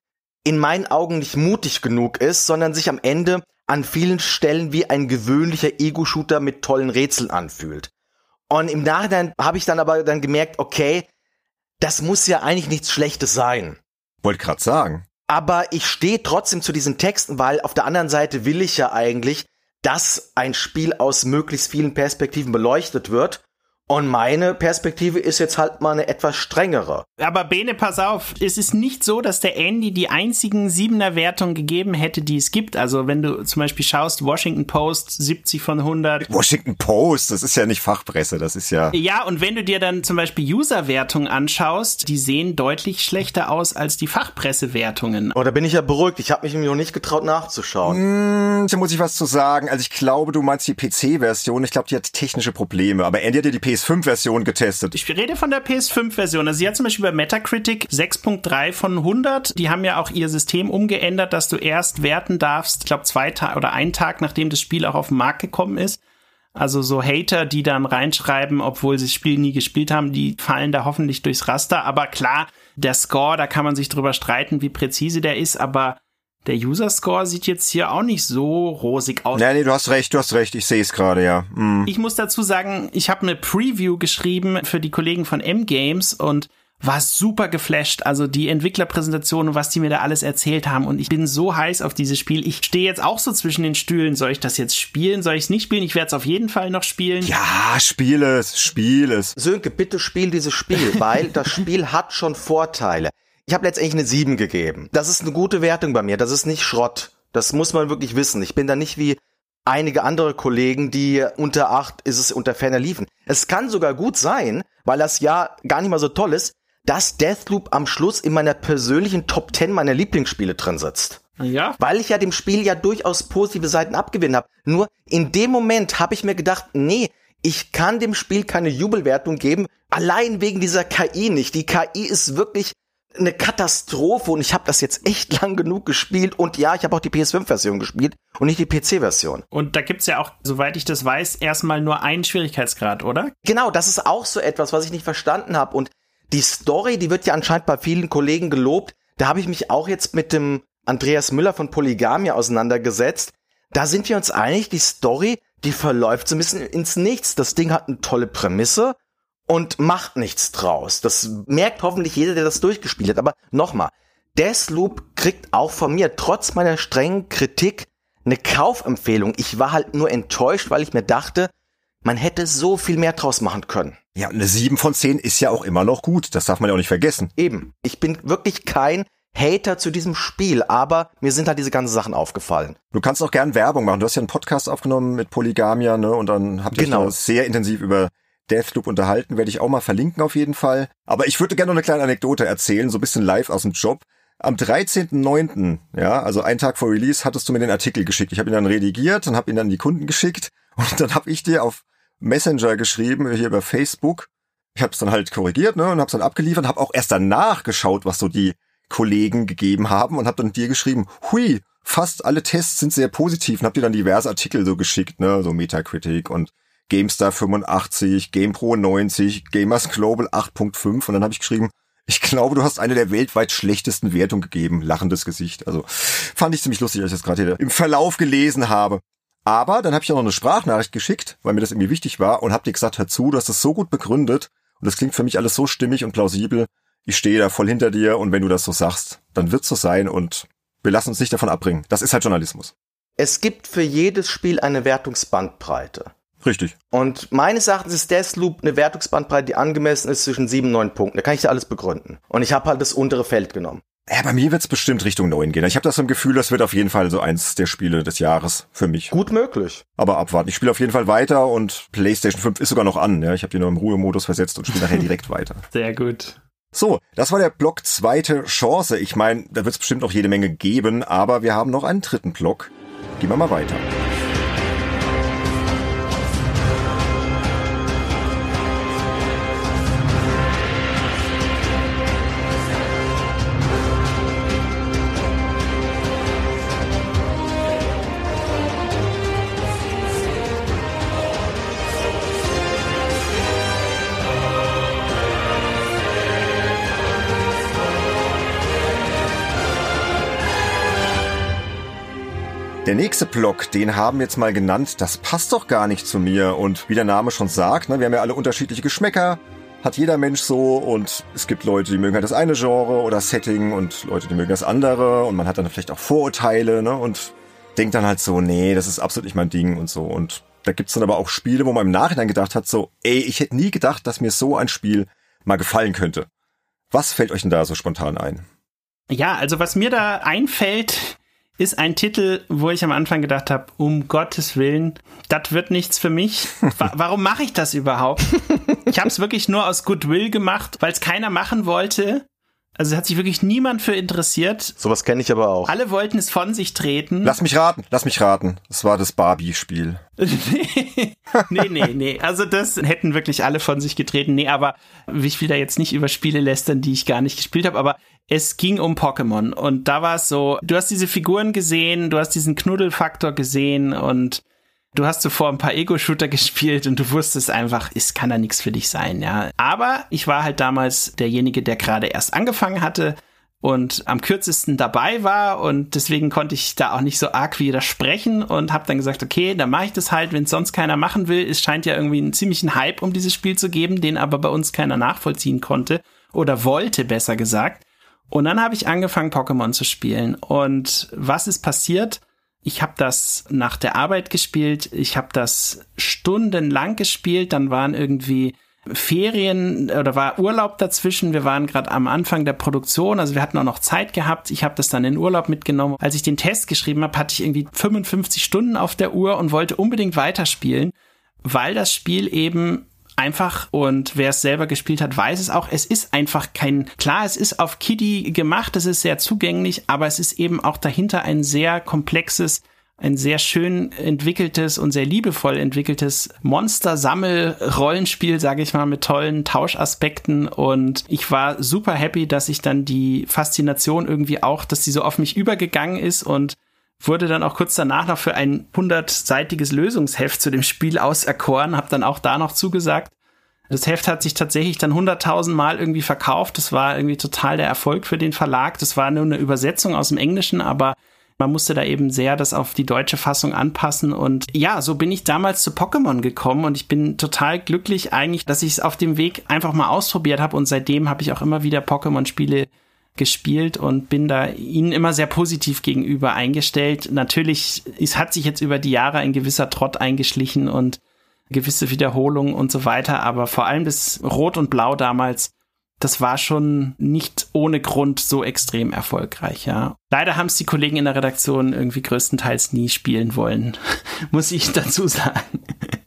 in meinen Augen nicht mutig genug ist, sondern sich am Ende an vielen Stellen wie ein gewöhnlicher Ego-Shooter mit tollen Rätseln anfühlt. Und im Nachhinein habe ich dann aber dann gemerkt, okay, das muss ja eigentlich nichts Schlechtes sein. Wollte grad sagen. Aber ich stehe trotzdem zu diesen Texten, weil auf der anderen Seite will ich ja eigentlich, dass ein Spiel aus möglichst vielen Perspektiven beleuchtet wird. Und meine Perspektive ist jetzt halt mal eine etwas strengere. Aber Bene, pass auf, es ist nicht so, dass der Andy die einzigen siebener Wertungen gegeben hätte, die es gibt. Also wenn du zum Beispiel schaust, Washington Post 70 von 100. Washington Post, das ist ja nicht Fachpresse, das ist ja. Ja, und wenn du dir dann zum Beispiel User-Wertungen anschaust, die sehen deutlich schlechter aus als die Fachpressewertungen. Oh, da bin ich ja beruhigt. Ich habe mich noch nicht getraut nachzuschauen. Hm, da muss ich was zu sagen. Also ich glaube, du meinst die PC-Version. Ich glaube, die hat technische Probleme. Aber Andy hat ja die PS5-Version getestet. Ich rede von der PS5-Version. Also sie hat zum Beispiel bei Metacritic 6.3 von 100. Die haben ja auch ihr System umgeändert, dass du erst werten darfst, ich glaube zwei Tage oder einen Tag, nachdem das Spiel auch auf den Markt gekommen ist. Also so Hater, die dann reinschreiben, obwohl sie das Spiel nie gespielt haben, die fallen da hoffentlich durchs Raster. Aber klar, der Score, da kann man sich drüber streiten, wie präzise der ist, aber der User-Score sieht jetzt hier auch nicht so rosig aus. Nee, nee, du hast recht, du hast recht. Ich sehe es gerade, ja. Hm. Ich muss dazu sagen, ich habe eine Preview geschrieben für die Kollegen von M-Games und war super geflasht. Also die Entwicklerpräsentation und was die mir da alles erzählt haben. Und ich bin so heiß auf dieses Spiel. Ich stehe jetzt auch so zwischen den Stühlen. Soll ich das jetzt spielen? Soll ich es nicht spielen? Ich werde es auf jeden Fall noch spielen. Ja, spiel es, spiel es. Sönke, bitte spiel dieses Spiel, weil das Spiel hat schon Vorteile. Ich habe letztendlich eine 7 gegeben. Das ist eine gute Wertung bei mir. Das ist nicht Schrott. Das muss man wirklich wissen. Ich bin da nicht wie einige andere Kollegen, die unter 8 ist es unter ferner liefen. Es kann sogar gut sein, weil das ja gar nicht mal so toll ist, dass Deathloop am Schluss in meiner persönlichen Top 10 meiner Lieblingsspiele drin sitzt. Ja. Weil ich ja dem Spiel ja durchaus positive Seiten abgewinnen habe. Nur in dem Moment habe ich mir gedacht, nee, ich kann dem Spiel keine Jubelwertung geben, allein wegen dieser KI nicht. Die KI ist wirklich eine Katastrophe und ich habe das jetzt echt lang genug gespielt und ja, ich habe auch die PS5-Version gespielt und nicht die PC-Version. Und da gibt's ja auch, soweit ich das weiß, erstmal nur einen Schwierigkeitsgrad, oder? Genau, das ist auch so etwas, was ich nicht verstanden habe und die Story, die wird ja anscheinend bei vielen Kollegen gelobt. Da habe ich mich auch jetzt mit dem Andreas Müller von Polygamia auseinandergesetzt. Da sind wir uns einig, die Story, die verläuft so ein bisschen ins Nichts. Das Ding hat eine tolle Prämisse und macht nichts draus. Das merkt hoffentlich jeder, der das durchgespielt hat. Aber nochmal, Deathloop kriegt auch von mir, trotz meiner strengen Kritik, eine Kaufempfehlung. Ich war halt nur enttäuscht, weil ich mir dachte, man hätte so viel mehr draus machen können. Ja, eine 7 von 10 ist ja auch immer noch gut. Das darf man ja auch nicht vergessen. Eben. Ich bin wirklich kein Hater zu diesem Spiel, aber mir sind halt diese ganzen Sachen aufgefallen. Du kannst auch gern Werbung machen. Du hast ja einen Podcast aufgenommen mit Polygamia, ne? Und dann habt ihr Genau. sehr intensiv über Deathloop unterhalten, werde ich auch mal verlinken auf jeden Fall. Aber ich würde gerne noch eine kleine Anekdote erzählen, so ein bisschen live aus dem Job. Am 13.09., ja, also einen Tag vor Release, hattest du mir den Artikel geschickt. Ich habe ihn dann redigiert und habe ihn dann an die Kunden geschickt. Und dann habe ich dir auf Messenger geschrieben, hier über Facebook. Ich habe es dann halt korrigiert ne, und habe es dann abgeliefert, habe auch erst danach geschaut, was so die Kollegen gegeben haben und habe dann dir geschrieben, hui, fast alle Tests sind sehr positiv und habe dir dann diverse Artikel so geschickt, ne, so Metacritic und GameStar 85, GamePro 90, Gamers Global 8.5 und dann habe ich geschrieben, ich glaube, du hast eine der weltweit schlechtesten Wertungen gegeben. Lachendes Gesicht. Also fand ich ziemlich lustig, als ich das gerade im Verlauf gelesen habe. Aber dann habe ich auch noch eine Sprachnachricht geschickt, weil mir das irgendwie wichtig war und habe dir gesagt, hör zu, du hast das so gut begründet und das klingt für mich alles so stimmig und plausibel. Ich stehe da voll hinter dir und wenn du das so sagst, dann wird's so sein und wir lassen uns nicht davon abbringen. Das ist halt Journalismus. Es gibt für jedes Spiel eine Wertungsbandbreite. Richtig. Und meines Erachtens ist Deathloop eine Wertungsbandbreite, die angemessen ist zwischen sieben und neun Punkten. Da kann ich dir alles begründen. Und ich habe halt das untere Feld genommen. Ja, bei mir wird's bestimmt Richtung neun gehen. Ich habe das so Gefühl, das wird auf jeden Fall so eins der Spiele des Jahres für mich. Gut möglich. Aber abwarten. Ich spiele auf jeden Fall weiter und PlayStation 5 ist sogar noch an. Ja, ich habe die nur im Ruhemodus versetzt und spiele nachher direkt weiter. Sehr gut. So, das war der Block zweite Chance. Ich meine, da wird's bestimmt noch jede Menge geben, aber wir haben noch einen dritten Block. Gehen wir mal weiter. Der nächste Block, den haben wir jetzt mal genannt, das passt doch gar nicht zu mir. Und wie der Name schon sagt, ne, wir haben ja alle unterschiedliche Geschmäcker, hat jeder Mensch so und es gibt Leute, die mögen halt das eine Genre oder Setting und Leute, die mögen das andere und man hat dann vielleicht auch Vorurteile ne, und denkt dann halt so, nee, das ist absolut nicht mein Ding und so. Und da gibt's dann aber auch Spiele, wo man im Nachhinein gedacht hat, so, ey, ich hätte nie gedacht, dass mir so ein Spiel mal gefallen könnte. Was fällt euch denn da so spontan ein? Ja, also was mir da einfällt, ist ein Titel, wo ich am Anfang gedacht habe, um Gottes Willen, das wird nichts für mich. Wa warum mache ich das überhaupt? Ich habe es wirklich nur aus Goodwill gemacht, weil es keiner machen wollte. Also hat sich wirklich niemand für interessiert. Sowas kenne ich aber auch. Alle wollten es von sich treten. Lass mich raten, lass mich raten. Es war das Barbie-Spiel. nee, nee, nee. Also das hätten wirklich alle von sich getreten. Nee, aber ich will da jetzt nicht über Spiele lästern, die ich gar nicht gespielt habe, aber es ging um Pokémon und da war es so, du hast diese Figuren gesehen, du hast diesen Knuddelfaktor gesehen und du hast zuvor ein paar Ego-Shooter gespielt und du wusstest einfach, es kann da nichts für dich sein, ja. Aber ich war halt damals derjenige, der gerade erst angefangen hatte und am kürzesten dabei war und deswegen konnte ich da auch nicht so arg widersprechen und habe dann gesagt, okay, dann mache ich das halt, wenn sonst keiner machen will. Es scheint ja irgendwie einen ziemlichen Hype um dieses Spiel zu geben, den aber bei uns keiner nachvollziehen konnte oder wollte, besser gesagt. Und dann habe ich angefangen, Pokémon zu spielen. Und was ist passiert? Ich habe das nach der Arbeit gespielt. Ich habe das stundenlang gespielt. Dann waren irgendwie Ferien oder war Urlaub dazwischen. Wir waren gerade am Anfang der Produktion, also wir hatten auch noch Zeit gehabt. Ich habe das dann in Urlaub mitgenommen. Als ich den Test geschrieben habe, hatte ich irgendwie 55 Stunden auf der Uhr und wollte unbedingt weiterspielen, weil das Spiel eben einfach und wer es selber gespielt hat, weiß es auch. Es ist einfach kein, klar, es ist auf Kiddie gemacht, es ist sehr zugänglich, aber es ist eben auch dahinter ein sehr komplexes ein sehr schön entwickeltes und sehr liebevoll entwickeltes Monster-Sammel-Rollenspiel, sage ich mal, mit tollen Tauschaspekten. Und ich war super happy, dass ich dann die Faszination irgendwie auch, dass die so auf mich übergegangen ist und wurde dann auch kurz danach noch für ein hundertseitiges Lösungsheft zu dem Spiel auserkoren, habe dann auch da noch zugesagt. Das Heft hat sich tatsächlich dann hunderttausend Mal irgendwie verkauft. Das war irgendwie total der Erfolg für den Verlag. Das war nur eine Übersetzung aus dem Englischen, aber man musste da eben sehr das auf die deutsche Fassung anpassen. Und ja, so bin ich damals zu Pokémon gekommen und ich bin total glücklich eigentlich, dass ich es auf dem Weg einfach mal ausprobiert habe und seitdem habe ich auch immer wieder Pokémon-Spiele gespielt und bin da ihnen immer sehr positiv gegenüber eingestellt. Natürlich, es hat sich jetzt über die Jahre ein gewisser Trott eingeschlichen und gewisse Wiederholungen und so weiter, aber vor allem das Rot und Blau damals, das war schon nicht ohne Grund so extrem erfolgreich, ja. Leider haben es die Kollegen in der Redaktion irgendwie größtenteils nie spielen wollen, muss ich dazu sagen.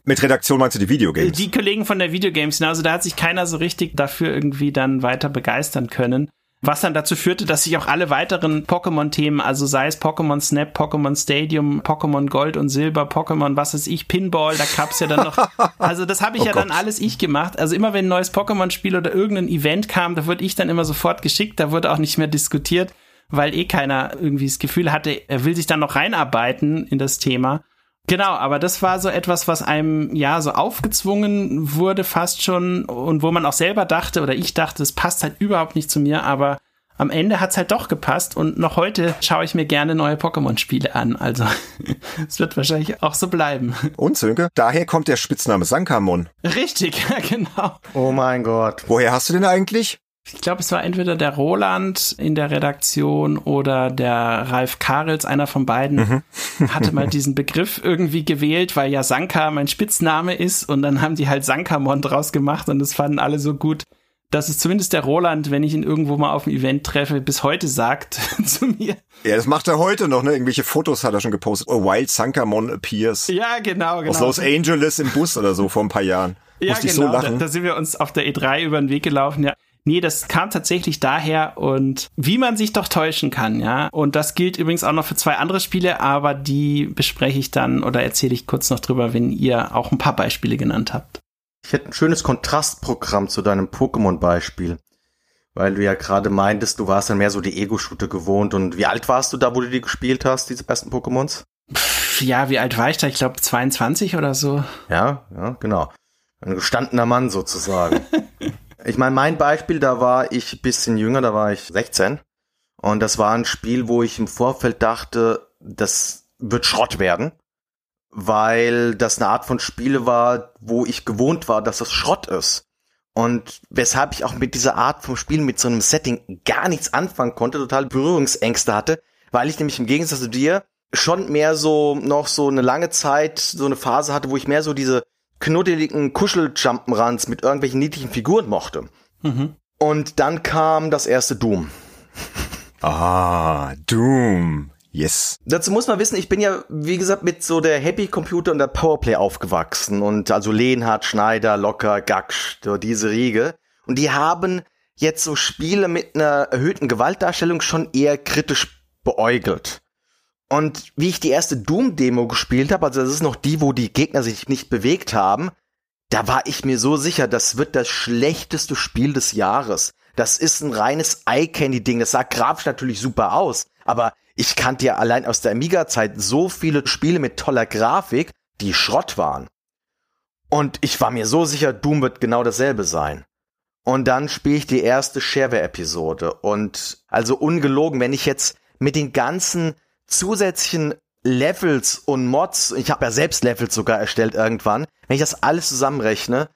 Mit Redaktion meinst du die Videogames? Die Kollegen von der Videogames, also da hat sich keiner so richtig dafür irgendwie dann weiter begeistern können. Was dann dazu führte, dass sich auch alle weiteren Pokémon-Themen, also sei es Pokémon Snap, Pokémon Stadium, Pokémon Gold und Silber, Pokémon, was weiß ich, Pinball, da gab's ja dann noch. Also das habe ich oh ja Gott. dann alles ich gemacht. Also immer wenn ein neues Pokémon-Spiel oder irgendein Event kam, da wurde ich dann immer sofort geschickt, da wurde auch nicht mehr diskutiert, weil eh keiner irgendwie das Gefühl hatte, er will sich dann noch reinarbeiten in das Thema. Genau, aber das war so etwas, was einem ja so aufgezwungen wurde fast schon und wo man auch selber dachte oder ich dachte, es passt halt überhaupt nicht zu mir, aber am Ende hat's halt doch gepasst und noch heute schaue ich mir gerne neue Pokémon-Spiele an. Also es wird wahrscheinlich auch so bleiben. Und Sönke, daher kommt der Spitzname Sankamon. Richtig, ja, genau. Oh mein Gott. Woher hast du den eigentlich? Ich glaube, es war entweder der Roland in der Redaktion oder der Ralf Karels, einer von beiden, mhm. hatte mal diesen Begriff irgendwie gewählt, weil ja Sanka mein Spitzname ist und dann haben die halt Sankamon draus gemacht und das fanden alle so gut, dass es zumindest der Roland, wenn ich ihn irgendwo mal auf dem Event treffe, bis heute sagt zu mir. Ja, das macht er heute noch, ne? Irgendwelche Fotos hat er schon gepostet. A Wild Sankamon appears. Ja, genau, genau. Aus Los Angeles im Bus oder so vor ein paar Jahren. Ja, genau. So da, da sind wir uns auf der E3 über den Weg gelaufen, ja. Nee, das kam tatsächlich daher und wie man sich doch täuschen kann, ja. Und das gilt übrigens auch noch für zwei andere Spiele, aber die bespreche ich dann oder erzähle ich kurz noch drüber, wenn ihr auch ein paar Beispiele genannt habt. Ich hätte ein schönes Kontrastprogramm zu deinem Pokémon-Beispiel. Weil du ja gerade meintest, du warst dann mehr so die Ego-Shooter gewohnt. Und wie alt warst du da, wo du die gespielt hast, diese besten Pokémons? Ja, wie alt war ich da? Ich glaube 22 oder so. Ja, ja, genau. Ein gestandener Mann sozusagen. Ich meine, mein Beispiel, da war ich bisschen jünger, da war ich 16. Und das war ein Spiel, wo ich im Vorfeld dachte, das wird Schrott werden. Weil das eine Art von Spiele war, wo ich gewohnt war, dass das Schrott ist. Und weshalb ich auch mit dieser Art vom Spiel, mit so einem Setting gar nichts anfangen konnte, total Berührungsängste hatte, weil ich nämlich im Gegensatz zu dir schon mehr so noch so eine lange Zeit, so eine Phase hatte, wo ich mehr so diese knuddeligen Kuscheljumpenruns mit irgendwelchen niedlichen Figuren mochte. Mhm. Und dann kam das erste Doom. Ah, Doom. Yes. Dazu muss man wissen, ich bin ja, wie gesagt, mit so der Happy Computer und der Powerplay aufgewachsen und also Lehnhardt, Schneider, Locker, Gaksch, so diese Riege. Und die haben jetzt so Spiele mit einer erhöhten Gewaltdarstellung schon eher kritisch beäugelt. Und wie ich die erste Doom-Demo gespielt habe, also das ist noch die, wo die Gegner sich nicht bewegt haben, da war ich mir so sicher, das wird das schlechteste Spiel des Jahres. Das ist ein reines Eye-Candy-Ding. Das sah grafisch natürlich super aus, aber ich kannte ja allein aus der Amiga-Zeit so viele Spiele mit toller Grafik, die Schrott waren. Und ich war mir so sicher, Doom wird genau dasselbe sein. Und dann spiele ich die erste Shareware-Episode. Und also ungelogen, wenn ich jetzt mit den ganzen zusätzlichen Levels und Mods, ich habe ja selbst Levels sogar erstellt irgendwann, wenn ich das alles zusammenrechne,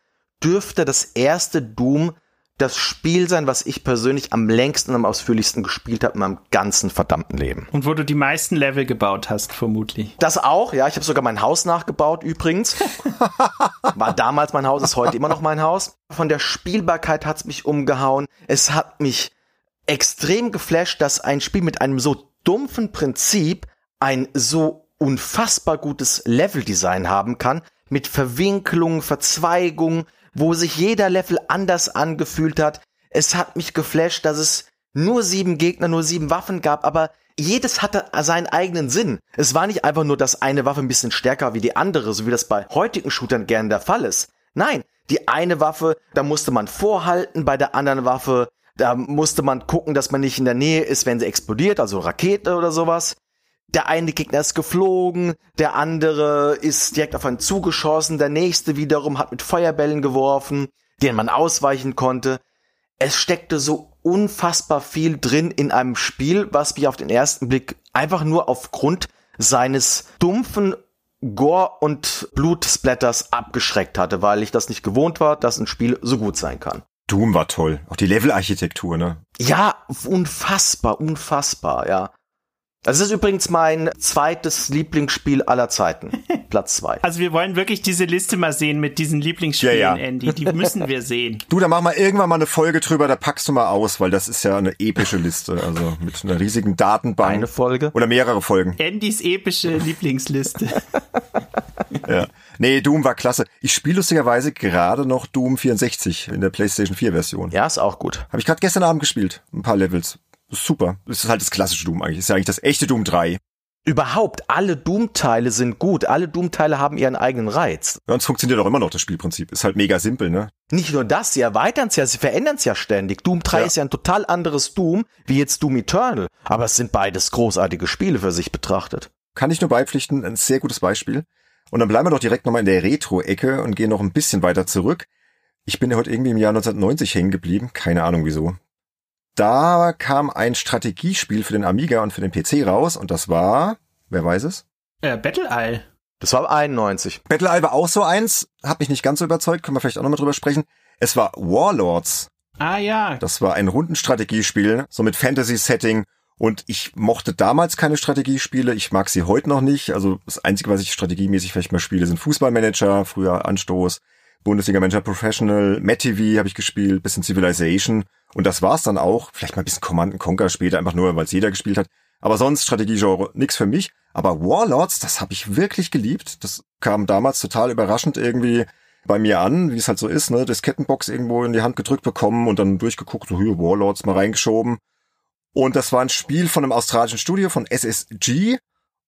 dürfte das erste Doom das Spiel sein, was ich persönlich am längsten und am ausführlichsten gespielt habe in meinem ganzen verdammten Leben. Und wo du die meisten Level gebaut hast, vermutlich. Das auch, ja. Ich habe sogar mein Haus nachgebaut übrigens. War damals mein Haus, ist heute immer noch mein Haus. Von der Spielbarkeit hat's mich umgehauen. Es hat mich extrem geflasht, dass ein Spiel mit einem so dumpfen Prinzip ein so unfassbar gutes Leveldesign haben kann, mit Verwinklungen, Verzweigungen, wo sich jeder Level anders angefühlt hat. Es hat mich geflasht, dass es nur sieben Gegner, nur sieben Waffen gab, aber jedes hatte seinen eigenen Sinn. Es war nicht einfach nur, dass eine Waffe ein bisschen stärker wie die andere, so wie das bei heutigen Shootern gern der Fall ist. Nein, die eine Waffe, da musste man vorhalten, bei der anderen Waffe da musste man gucken, dass man nicht in der Nähe ist, wenn sie explodiert, also Rakete oder sowas. Der eine Gegner ist geflogen, der andere ist direkt auf einen zugeschossen, der nächste wiederum hat mit Feuerbällen geworfen, denen man ausweichen konnte. Es steckte so unfassbar viel drin in einem Spiel, was mich auf den ersten Blick einfach nur aufgrund seines dumpfen Gore- und Blutsplatters abgeschreckt hatte, weil ich das nicht gewohnt war, dass ein Spiel so gut sein kann. Doom war toll. Auch die Levelarchitektur, ne? Ja, unfassbar, unfassbar, ja. Das ist übrigens mein zweites Lieblingsspiel aller Zeiten. Platz zwei. Also wir wollen wirklich diese Liste mal sehen mit diesen Lieblingsspielen, ja, ja. Andy. Die müssen wir sehen. Du, da mach mal irgendwann mal eine Folge drüber, da packst du mal aus, weil das ist ja eine epische Liste. Also mit einer riesigen Datenbank. Eine Folge? Oder mehrere Folgen. Andys epische Lieblingsliste. ja. Nee, Doom war klasse. Ich spiele lustigerweise gerade noch Doom 64 in der PlayStation 4 Version. Ja, ist auch gut. Habe ich gerade gestern Abend gespielt. Ein paar Levels. Super. Das ist halt das klassische Doom eigentlich. Das ist ja eigentlich das echte Doom 3. Überhaupt, alle Doom-Teile sind gut. Alle Doom-Teile haben ihren eigenen Reiz. Ja, und es funktioniert auch immer noch, das Spielprinzip. Ist halt mega simpel, ne? Nicht nur das, sie erweitern es ja, sie verändern es ja ständig. Doom 3 ja. ist ja ein total anderes Doom, wie jetzt Doom Eternal. Aber es sind beides großartige Spiele für sich betrachtet. Kann ich nur beipflichten, ein sehr gutes Beispiel. Und dann bleiben wir doch direkt nochmal in der Retro-Ecke und gehen noch ein bisschen weiter zurück. Ich bin ja heute irgendwie im Jahr 1990 hängen geblieben. Keine Ahnung wieso. Da kam ein Strategiespiel für den Amiga und für den PC raus und das war Wer weiß es? Äh, Battle Isle. Das war 91. Battle Isle war auch so eins, hat mich nicht ganz so überzeugt, können wir vielleicht auch nochmal drüber sprechen. Es war Warlords. Ah ja. Das war ein Rundenstrategiespiel, so mit Fantasy-Setting. Und ich mochte damals keine Strategiespiele, ich mag sie heute noch nicht. Also das Einzige, was ich strategiemäßig vielleicht mal spiele, sind Fußballmanager, früher Anstoß, Bundesliga Manager Professional, MetTV habe ich gespielt, bisschen Civilization. Und das war's dann auch. Vielleicht mal ein bisschen Command Conquer später, einfach nur, weil es jeder gespielt hat. Aber sonst Strategiegenre nix für mich. Aber Warlords, das habe ich wirklich geliebt. Das kam damals total überraschend irgendwie bei mir an, wie es halt so ist, ne? Das Kettenbox irgendwo in die Hand gedrückt bekommen und dann durchgeguckt, so hier Warlords mal reingeschoben. Und das war ein Spiel von einem australischen Studio von SSG.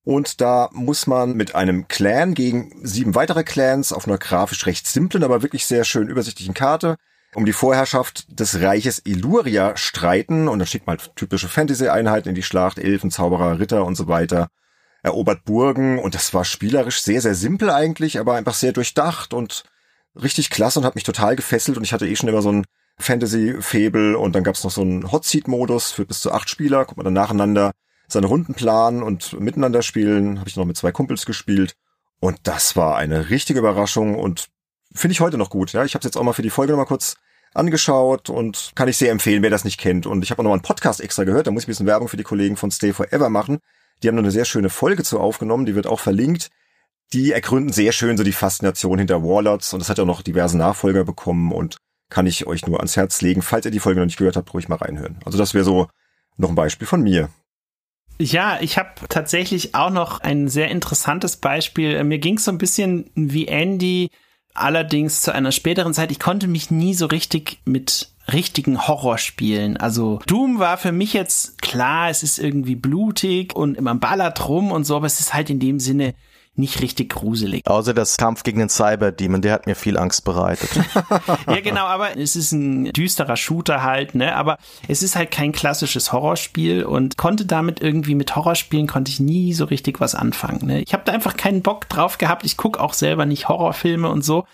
Und da muss man mit einem Clan gegen sieben weitere Clans auf einer grafisch recht simplen, aber wirklich sehr schön übersichtlichen Karte um die Vorherrschaft des Reiches Illuria streiten. Und dann schickt man halt typische Fantasy-Einheiten in die Schlacht, Elfen, Zauberer, Ritter und so weiter, erobert Burgen. Und das war spielerisch sehr, sehr simpel eigentlich, aber einfach sehr durchdacht und richtig klasse und hat mich total gefesselt. Und ich hatte eh schon immer so ein Fantasy-Fable und dann gab's noch so einen Hot-Seat-Modus für bis zu acht Spieler, kommt man dann nacheinander seine Runden planen und miteinander spielen, habe ich noch mit zwei Kumpels gespielt und das war eine richtige Überraschung und finde ich heute noch gut. Ja, ich habe jetzt auch mal für die Folge noch mal kurz angeschaut und kann ich sehr empfehlen, wer das nicht kennt. Und ich habe auch noch mal einen Podcast extra gehört, da muss ich ein bisschen Werbung für die Kollegen von Stay Forever machen. Die haben noch eine sehr schöne Folge zu aufgenommen, die wird auch verlinkt. Die ergründen sehr schön so die Faszination hinter Warlords und das hat ja noch diverse Nachfolger bekommen und kann ich euch nur ans Herz legen. Falls ihr die Folge noch nicht gehört habt, ruhig mal reinhören. Also das wäre so noch ein Beispiel von mir. Ja, ich habe tatsächlich auch noch ein sehr interessantes Beispiel. Mir ging es so ein bisschen wie Andy Allerdings zu einer späteren Zeit, ich konnte mich nie so richtig mit richtigen Horrorspielen. Also Doom war für mich jetzt klar, es ist irgendwie blutig und man ballert rum und so, aber es ist halt in dem Sinne nicht richtig gruselig. Außer das Kampf gegen den Cyber-Demon, der hat mir viel Angst bereitet. ja, genau, aber es ist ein düsterer Shooter halt, ne? Aber es ist halt kein klassisches Horrorspiel und konnte damit irgendwie mit Horrorspielen konnte ich nie so richtig was anfangen. Ne? Ich habe da einfach keinen Bock drauf gehabt. Ich guck auch selber nicht Horrorfilme und so.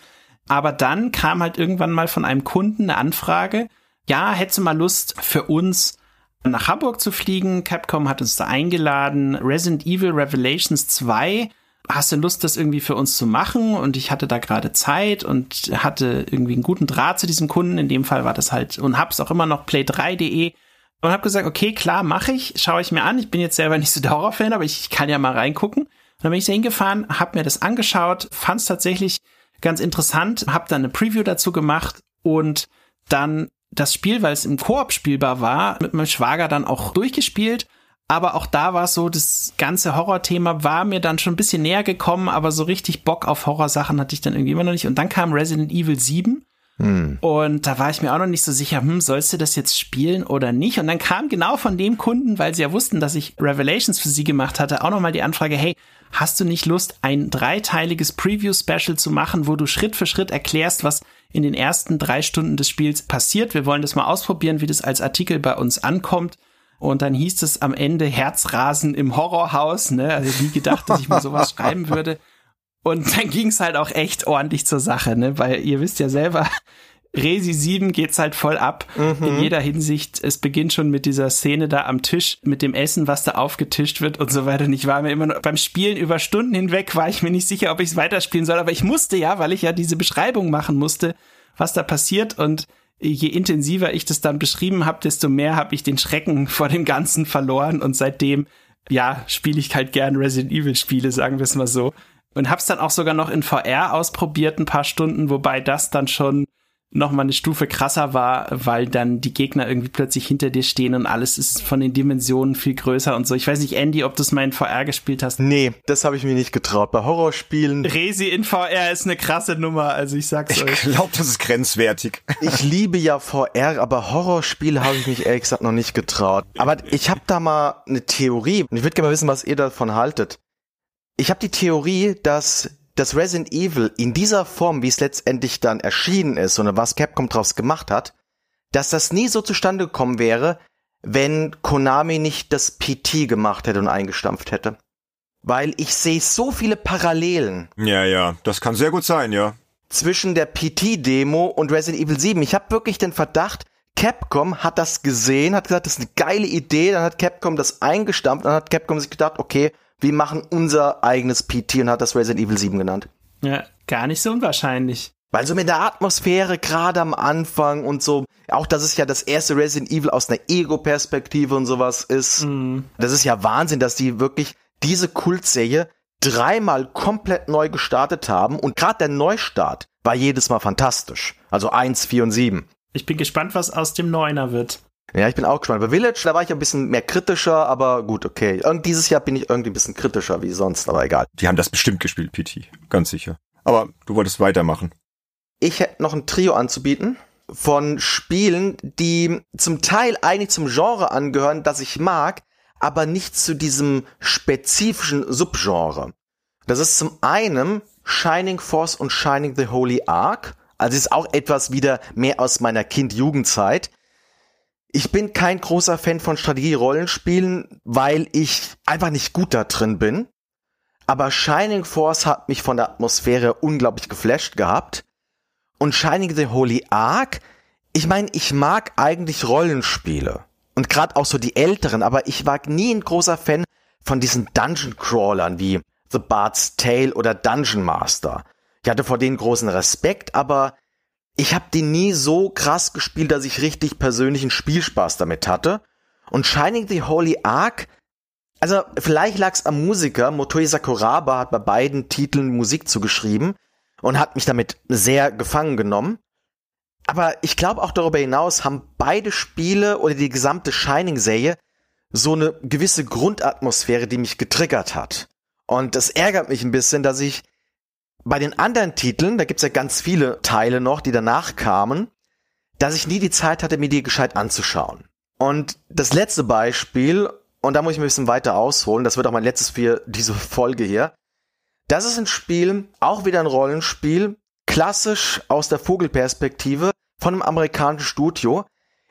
Aber dann kam halt irgendwann mal von einem Kunden eine Anfrage, ja, hättest du mal Lust für uns nach Hamburg zu fliegen? Capcom hat uns da eingeladen. Resident Evil Revelations 2 hast du Lust, das irgendwie für uns zu machen? Und ich hatte da gerade Zeit und hatte irgendwie einen guten Draht zu diesem Kunden. In dem Fall war das halt und hab's auch immer noch play3.de und hab gesagt, okay, klar, mache ich, schaue ich mir an. Ich bin jetzt selber nicht so der Horrorfan, aber ich, kann ja mal reingucken. Und dann bin ich da hingefahren, hab mir das angeschaut, fand's tatsächlich ganz interessant, hab dann eine Preview dazu gemacht und dann das Spiel, weil es im Koop spielbar war, mit meinem Schwager dann auch durchgespielt aber auch da war es so, das ganze Horrorthema war mir dann schon ein bisschen näher gekommen, aber so richtig Bock auf Horrorsachen hatte ich dann irgendwie immer noch nicht. Und dann kam Resident Evil 7. Hm. Und da war ich mir auch noch nicht so sicher, hm, sollst du das jetzt spielen oder nicht? Und dann kam genau von dem Kunden, weil sie ja wussten, dass ich Revelations für sie gemacht hatte, auch nochmal die Anfrage, hey, hast du nicht Lust, ein dreiteiliges Preview-Special zu machen, wo du Schritt für Schritt erklärst, was in den ersten drei Stunden des Spiels passiert? Wir wollen das mal ausprobieren, wie das als Artikel bei uns ankommt. Und dann hieß es am Ende Herzrasen im Horrorhaus, ne? Also nie gedacht, dass ich mal sowas schreiben würde. Und dann ging es halt auch echt ordentlich zur Sache, ne? Weil ihr wisst ja selber, Resi 7 geht's halt voll ab mhm. in jeder Hinsicht. Es beginnt schon mit dieser Szene da am Tisch, mit dem Essen, was da aufgetischt wird und so weiter. Und ich war mir immer noch beim Spielen über Stunden hinweg, war ich mir nicht sicher, ob ich es weiterspielen soll. Aber ich musste ja, weil ich ja diese Beschreibung machen musste, was da passiert. Und je intensiver ich das dann beschrieben habe, desto mehr habe ich den Schrecken vor dem Ganzen verloren und seitdem, ja, spiele ich halt gern Resident Evil Spiele, sagen wir es mal so. Und hab's dann auch sogar noch in VR ausprobiert, ein paar Stunden, wobei das dann schon nochmal eine Stufe krasser war, weil dann die Gegner irgendwie plötzlich hinter dir stehen und alles ist von den Dimensionen viel größer und so. Ich weiß nicht, Andy, ob du es mal in VR gespielt hast. Nee, das habe ich mir nicht getraut. Bei Horrorspielen. Resi in VR ist eine krasse Nummer, also ich sag's ich euch. Ich glaube, das ist grenzwertig. Ich liebe ja VR, aber Horrorspiele habe ich mich ehrlich gesagt noch nicht getraut. Aber ich habe da mal eine Theorie und ich würde gerne mal wissen, was ihr davon haltet. Ich habe die Theorie, dass das Resident Evil in dieser Form, wie es letztendlich dann erschienen ist und was Capcom draus gemacht hat, dass das nie so zustande gekommen wäre, wenn Konami nicht das PT gemacht hätte und eingestampft hätte. Weil ich sehe so viele Parallelen. Ja, ja, das kann sehr gut sein, ja. Zwischen der PT-Demo und Resident Evil 7. Ich habe wirklich den Verdacht, Capcom hat das gesehen, hat gesagt, das ist eine geile Idee, dann hat Capcom das eingestampft, dann hat Capcom sich gedacht, okay, wir machen unser eigenes PT und hat das Resident Evil 7 genannt. Ja, gar nicht so unwahrscheinlich. Weil so mit der Atmosphäre gerade am Anfang und so, auch dass es ja das erste Resident Evil aus einer Ego-Perspektive und sowas ist. Mhm. Das ist ja Wahnsinn, dass die wirklich diese Kultserie dreimal komplett neu gestartet haben und gerade der Neustart war jedes Mal fantastisch. Also eins, vier und sieben. Ich bin gespannt, was aus dem Neuner wird. Ja, ich bin auch gespannt. Bei Village, da war ich ein bisschen mehr kritischer, aber gut, okay. Irgend dieses Jahr bin ich irgendwie ein bisschen kritischer wie sonst, aber egal. Die haben das bestimmt gespielt, PT. Ganz sicher. Aber du wolltest weitermachen. Ich hätte noch ein Trio anzubieten von Spielen, die zum Teil eigentlich zum Genre angehören, das ich mag, aber nicht zu diesem spezifischen Subgenre. Das ist zum einen Shining Force und Shining the Holy Ark. Also ist auch etwas wieder mehr aus meiner Kind-Jugendzeit. Ich bin kein großer Fan von Strategie-Rollenspielen, weil ich einfach nicht gut da drin bin. Aber Shining Force hat mich von der Atmosphäre unglaublich geflasht gehabt. Und Shining the Holy Ark, ich meine, ich mag eigentlich Rollenspiele. Und gerade auch so die älteren, aber ich war nie ein großer Fan von diesen Dungeon-Crawlern wie The Bard's Tale oder Dungeon Master. Ich hatte vor denen großen Respekt, aber ich habe die nie so krass gespielt, dass ich richtig persönlichen Spielspaß damit hatte. Und Shining the Holy Ark, also vielleicht lag es am Musiker, Motoi Sakuraba hat bei beiden Titeln Musik zugeschrieben und hat mich damit sehr gefangen genommen. Aber ich glaube auch darüber hinaus haben beide Spiele oder die gesamte Shining-Serie so eine gewisse Grundatmosphäre, die mich getriggert hat. Und das ärgert mich ein bisschen, dass ich bei den anderen Titeln, da gibt's ja ganz viele Teile noch, die danach kamen, dass ich nie die Zeit hatte, mir die gescheit anzuschauen. Und das letzte Beispiel, und da muss ich ein bisschen weiter ausholen, das wird auch mein letztes für diese Folge hier. Das ist ein Spiel, auch wieder ein Rollenspiel, klassisch aus der Vogelperspektive von einem amerikanischen Studio.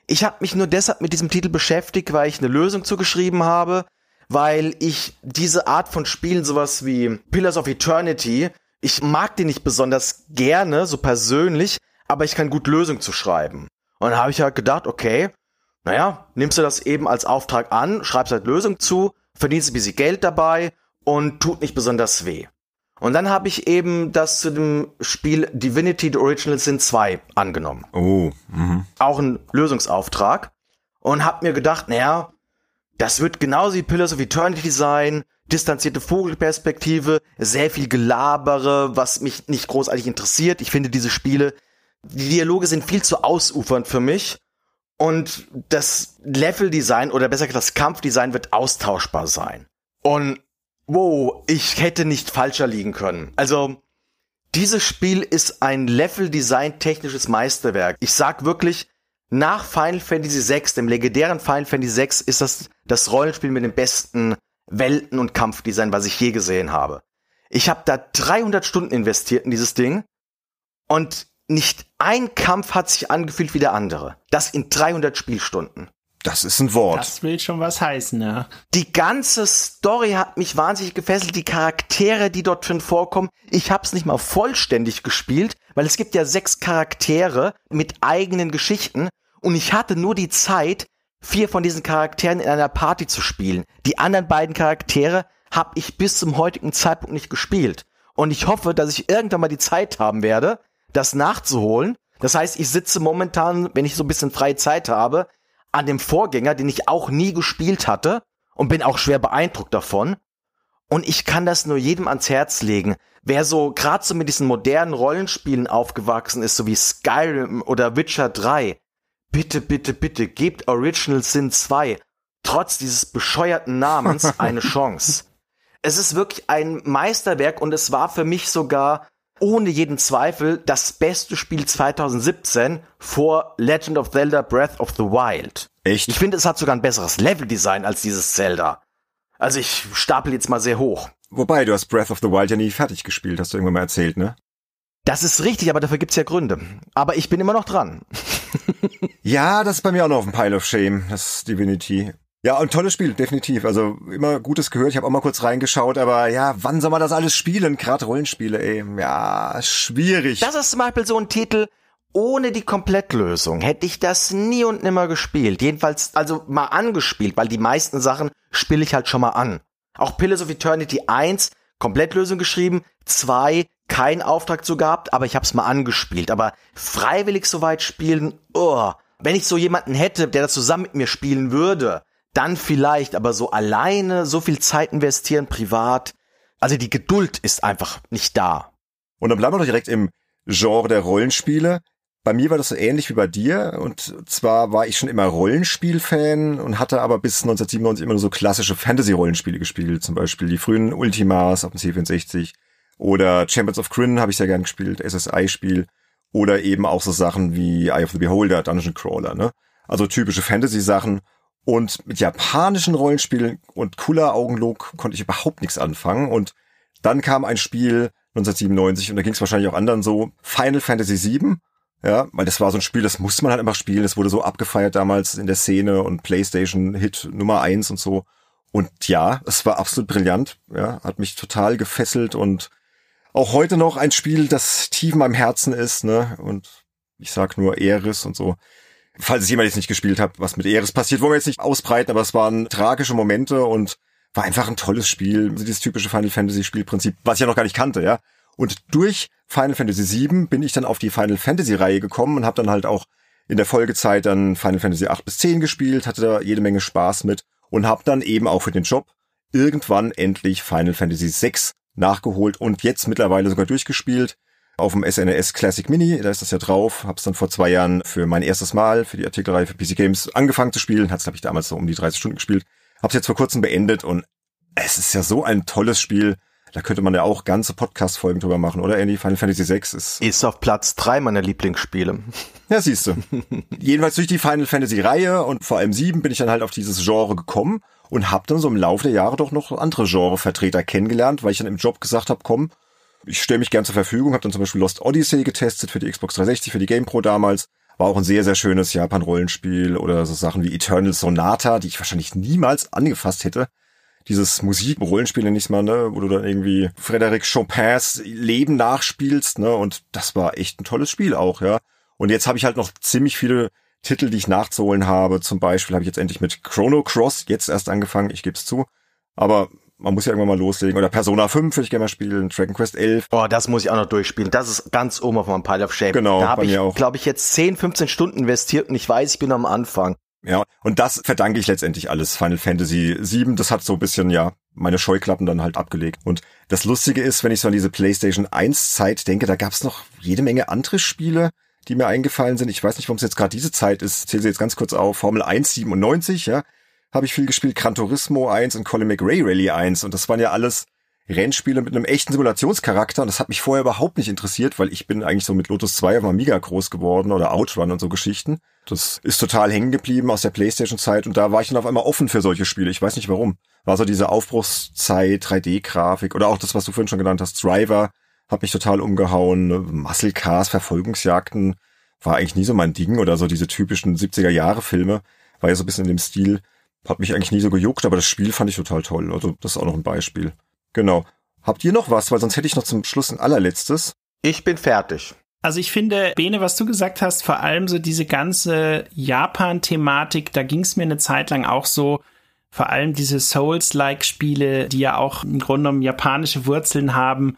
Ich habe mich nur deshalb mit diesem Titel beschäftigt, weil ich eine Lösung zugeschrieben habe, weil ich diese Art von Spielen, sowas wie Pillars of Eternity, ich mag den nicht besonders gerne, so persönlich, aber ich kann gut Lösungen zu schreiben. Und dann habe ich halt gedacht, okay, naja, nimmst du das eben als Auftrag an, schreibst halt Lösung zu, verdienst ein bisschen Geld dabei und tut nicht besonders weh. Und dann habe ich eben das zu dem Spiel Divinity The Original Sin 2 angenommen. Oh. Mhm. Auch ein Lösungsauftrag. Und habe mir gedacht, naja, das wird genauso wie Pillars of Eternity sein distanzierte Vogelperspektive, sehr viel Gelabere, was mich nicht großartig interessiert. Ich finde diese Spiele, die Dialoge sind viel zu ausufernd für mich. Und das Leveldesign oder besser gesagt das Kampfdesign wird austauschbar sein. Und wow, ich hätte nicht falscher liegen können. Also, dieses Spiel ist ein Leveldesign technisches Meisterwerk. Ich sag wirklich, nach Final Fantasy VI, dem legendären Final Fantasy VI, ist das das Rollenspiel mit dem besten Welten- und Kampfdesign, was ich je gesehen habe. Ich habe da 300 Stunden investiert in dieses Ding und nicht ein Kampf hat sich angefühlt wie der andere. Das in 300 Spielstunden. Das ist ein Wort. Das will schon was heißen, ja. Die ganze Story hat mich wahnsinnig gefesselt. Die Charaktere, die dort drin vorkommen. Ich habe es nicht mal vollständig gespielt, weil es gibt ja sechs Charaktere mit eigenen Geschichten. Und ich hatte nur die Zeit, vier von diesen Charakteren in einer Party zu spielen. Die anderen beiden Charaktere habe ich bis zum heutigen Zeitpunkt nicht gespielt. Und ich hoffe, dass ich irgendwann mal die Zeit haben werde, das nachzuholen. Das heißt, ich sitze momentan, wenn ich so ein bisschen freie Zeit habe, an dem Vorgänger, den ich auch nie gespielt hatte und bin auch schwer beeindruckt davon. Und ich kann das nur jedem ans Herz legen. Wer so gerade so mit diesen modernen Rollenspielen aufgewachsen ist, so wie Skyrim oder Witcher 3, bitte, bitte, bitte, gebt Original Sin 2 trotz dieses bescheuerten Namens eine Chance. Es ist wirklich ein Meisterwerk und es war für mich sogar ohne jeden Zweifel das beste Spiel 2017 vor Legend of Zelda Breath of the Wild. Echt? Ich finde, es hat sogar ein besseres Leveldesign als dieses Zelda. Also ich stapel jetzt mal sehr hoch. Wobei, du hast Breath of the Wild ja nie fertig gespielt, hast du irgendwann mal erzählt, ne? Das ist richtig, aber dafür gibt's ja Gründe. Aber ich bin immer noch dran. ja, das ist bei mir auch noch auf dem Pile of Shame, das Divinity. Ja, ein tolles Spiel, definitiv. Also immer Gutes gehört. Ich habe auch mal kurz reingeschaut, aber ja, wann soll man das alles spielen? Gerade Rollenspiele, ey. Ja, schwierig. Das ist zum Beispiel so ein Titel, ohne die Komplettlösung hätte ich das nie und nimmer gespielt. Jedenfalls, also mal angespielt, weil die meisten Sachen spiele ich halt schon mal an. Auch Pillars of Eternity 1, Komplettlösung geschrieben, 2, keinen Auftrag zu gehabt, aber ich habe es mal angespielt. Aber freiwillig so weit spielen, oh, wenn ich so jemanden hätte, der das zusammen mit mir spielen würde, dann vielleicht, aber so alleine so viel Zeit investieren privat, also die Geduld ist einfach nicht da. Und dann bleiben wir doch direkt im Genre der Rollenspiele. Bei mir war das so ähnlich wie bei dir. Und zwar war ich schon immer Rollenspiel-Fan und hatte aber bis 1997 immer nur so klassische Fantasy-Rollenspiele gespielt. Zum Beispiel die frühen Ultimas auf dem C64 oder Champions of Kryn habe ich sehr gern gespielt, SSI-Spiel. Oder eben auch so Sachen wie Eye of the Beholder, Dungeon Crawler, ne? Also typische Fantasy-Sachen. Und mit japanischen Rollenspielen und cooler Augenlook konnte ich überhaupt nichts anfangen. Und dann kam ein Spiel 1997 und da ging es wahrscheinlich auch anderen so, Final Fantasy VII. Ja, weil das war so ein Spiel, das musste man halt einfach spielen. Das wurde so abgefeiert damals in der Szene und PlayStation Hit Nummer eins und so. Und ja, es war absolut brillant. Ja, hat mich total gefesselt und auch heute noch ein Spiel, das tief in meinem Herzen ist. Ne? Und ich sag nur Eris und so falls es jemand jetzt nicht gespielt hat, was mit Eris passiert, wollen wir jetzt nicht ausbreiten, aber es waren tragische Momente und war einfach ein tolles Spiel, also dieses typische Final Fantasy Spielprinzip, was ich ja noch gar nicht kannte, ja. Und durch Final Fantasy VII bin ich dann auf die Final Fantasy Reihe gekommen und habe dann halt auch in der Folgezeit dann Final Fantasy 8 bis 10 gespielt, hatte da jede Menge Spaß mit und habe dann eben auch für den Job irgendwann endlich Final Fantasy 6 nachgeholt und jetzt mittlerweile sogar durchgespielt auf dem SNES Classic Mini, da ist das ja drauf, hab's dann vor zwei Jahren für mein erstes Mal für die Artikelreihe für PC Games angefangen zu spielen, hat's glaube ich damals so um die 30 Stunden gespielt, hab's jetzt vor kurzem beendet und es ist ja so ein tolles Spiel, da könnte man ja auch ganze Podcast-Folgen drüber machen, oder Andy? Final Fantasy VI ist... Ist auf Platz drei meiner Lieblingsspiele. Ja, siehst du. Jedenfalls durch die Final Fantasy-Reihe und vor allem sieben bin ich dann halt auf dieses Genre gekommen und hab dann so im Laufe der Jahre doch noch andere Genrevertreter kennengelernt, weil ich dann im Job gesagt habe, komm, ich stelle mich gern zur Verfügung, habe dann zum Beispiel Lost Odyssey getestet für die Xbox 360, für die GamePro damals. War auch ein sehr, sehr schönes Japan-Rollenspiel oder so Sachen wie Eternal Sonata, die ich wahrscheinlich niemals angefasst hätte. Dieses Musik-Rollenspiel nenne ich mal, ne, wo du dann irgendwie Frédéric Chopins Leben nachspielst, ne, und das war echt ein tolles Spiel auch, ja. Und jetzt habe ich halt noch ziemlich viele Titel, die ich nachzuholen habe. Zum Beispiel habe ich jetzt endlich mit Chrono Cross jetzt erst angefangen, ich gebe es zu. Aber man muss ja irgendwann mal loslegen. Oder Persona 5 würde ich gerne mal spielen, Dragon Quest 11. Oh, das muss ich auch noch durchspielen. Das ist ganz oben auf meinem Pile of Shame. Genau, da habe ich, glaube ich, jetzt 10, 15 Stunden investiert und ich weiß, ich bin am Anfang. Ja, und das verdanke ich letztendlich alles Final Fantasy 7. Das hat so ein bisschen, ja, meine Scheuklappen dann halt abgelegt. Und das Lustige ist, wenn ich so an diese PlayStation 1 Zeit denke, da gab's noch jede Menge andere Spiele, die mir eingefallen sind. Ich weiß nicht, warum es jetzt gerade diese Zeit ist. Zähle sie jetzt ganz kurz auf. Formel 1 97, ja habe ich viel gespielt, Gran Turismo 1 und Colin McRae Rally 1 und das waren ja alles Rennspiele mit einem echten Simulationscharakter und das hat mich vorher überhaupt nicht interessiert, weil ich bin eigentlich so mit Lotus 2 auf Amiga groß geworden oder Outrun und so Geschichten. Das ist total hängen geblieben aus der Playstation-Zeit und da war ich dann auf einmal offen für solche Spiele. Ich weiß nicht warum. War so diese Aufbruchszeit, 3D-Grafik oder auch das, was du vorhin schon genannt hast, Driver, hat mich total umgehauen. Muscle Cars, Verfolgungsjagden, war eigentlich nie so mein Ding oder so diese typischen 70er-Jahre-Filme, war ja so ein bisschen in dem Stil. Hat mich eigentlich nie so gejuckt, aber das Spiel fand ich total toll. Also das ist auch noch ein Beispiel. Genau. Habt ihr noch was? Weil sonst hätte ich noch zum Schluss ein allerletztes. Ich bin fertig. Also ich finde, Bene, was du gesagt hast, vor allem so diese ganze Japan-Thematik, da ging es mir eine Zeit lang auch so, vor allem diese Souls-like-Spiele, die ja auch im Grunde genommen japanische Wurzeln haben,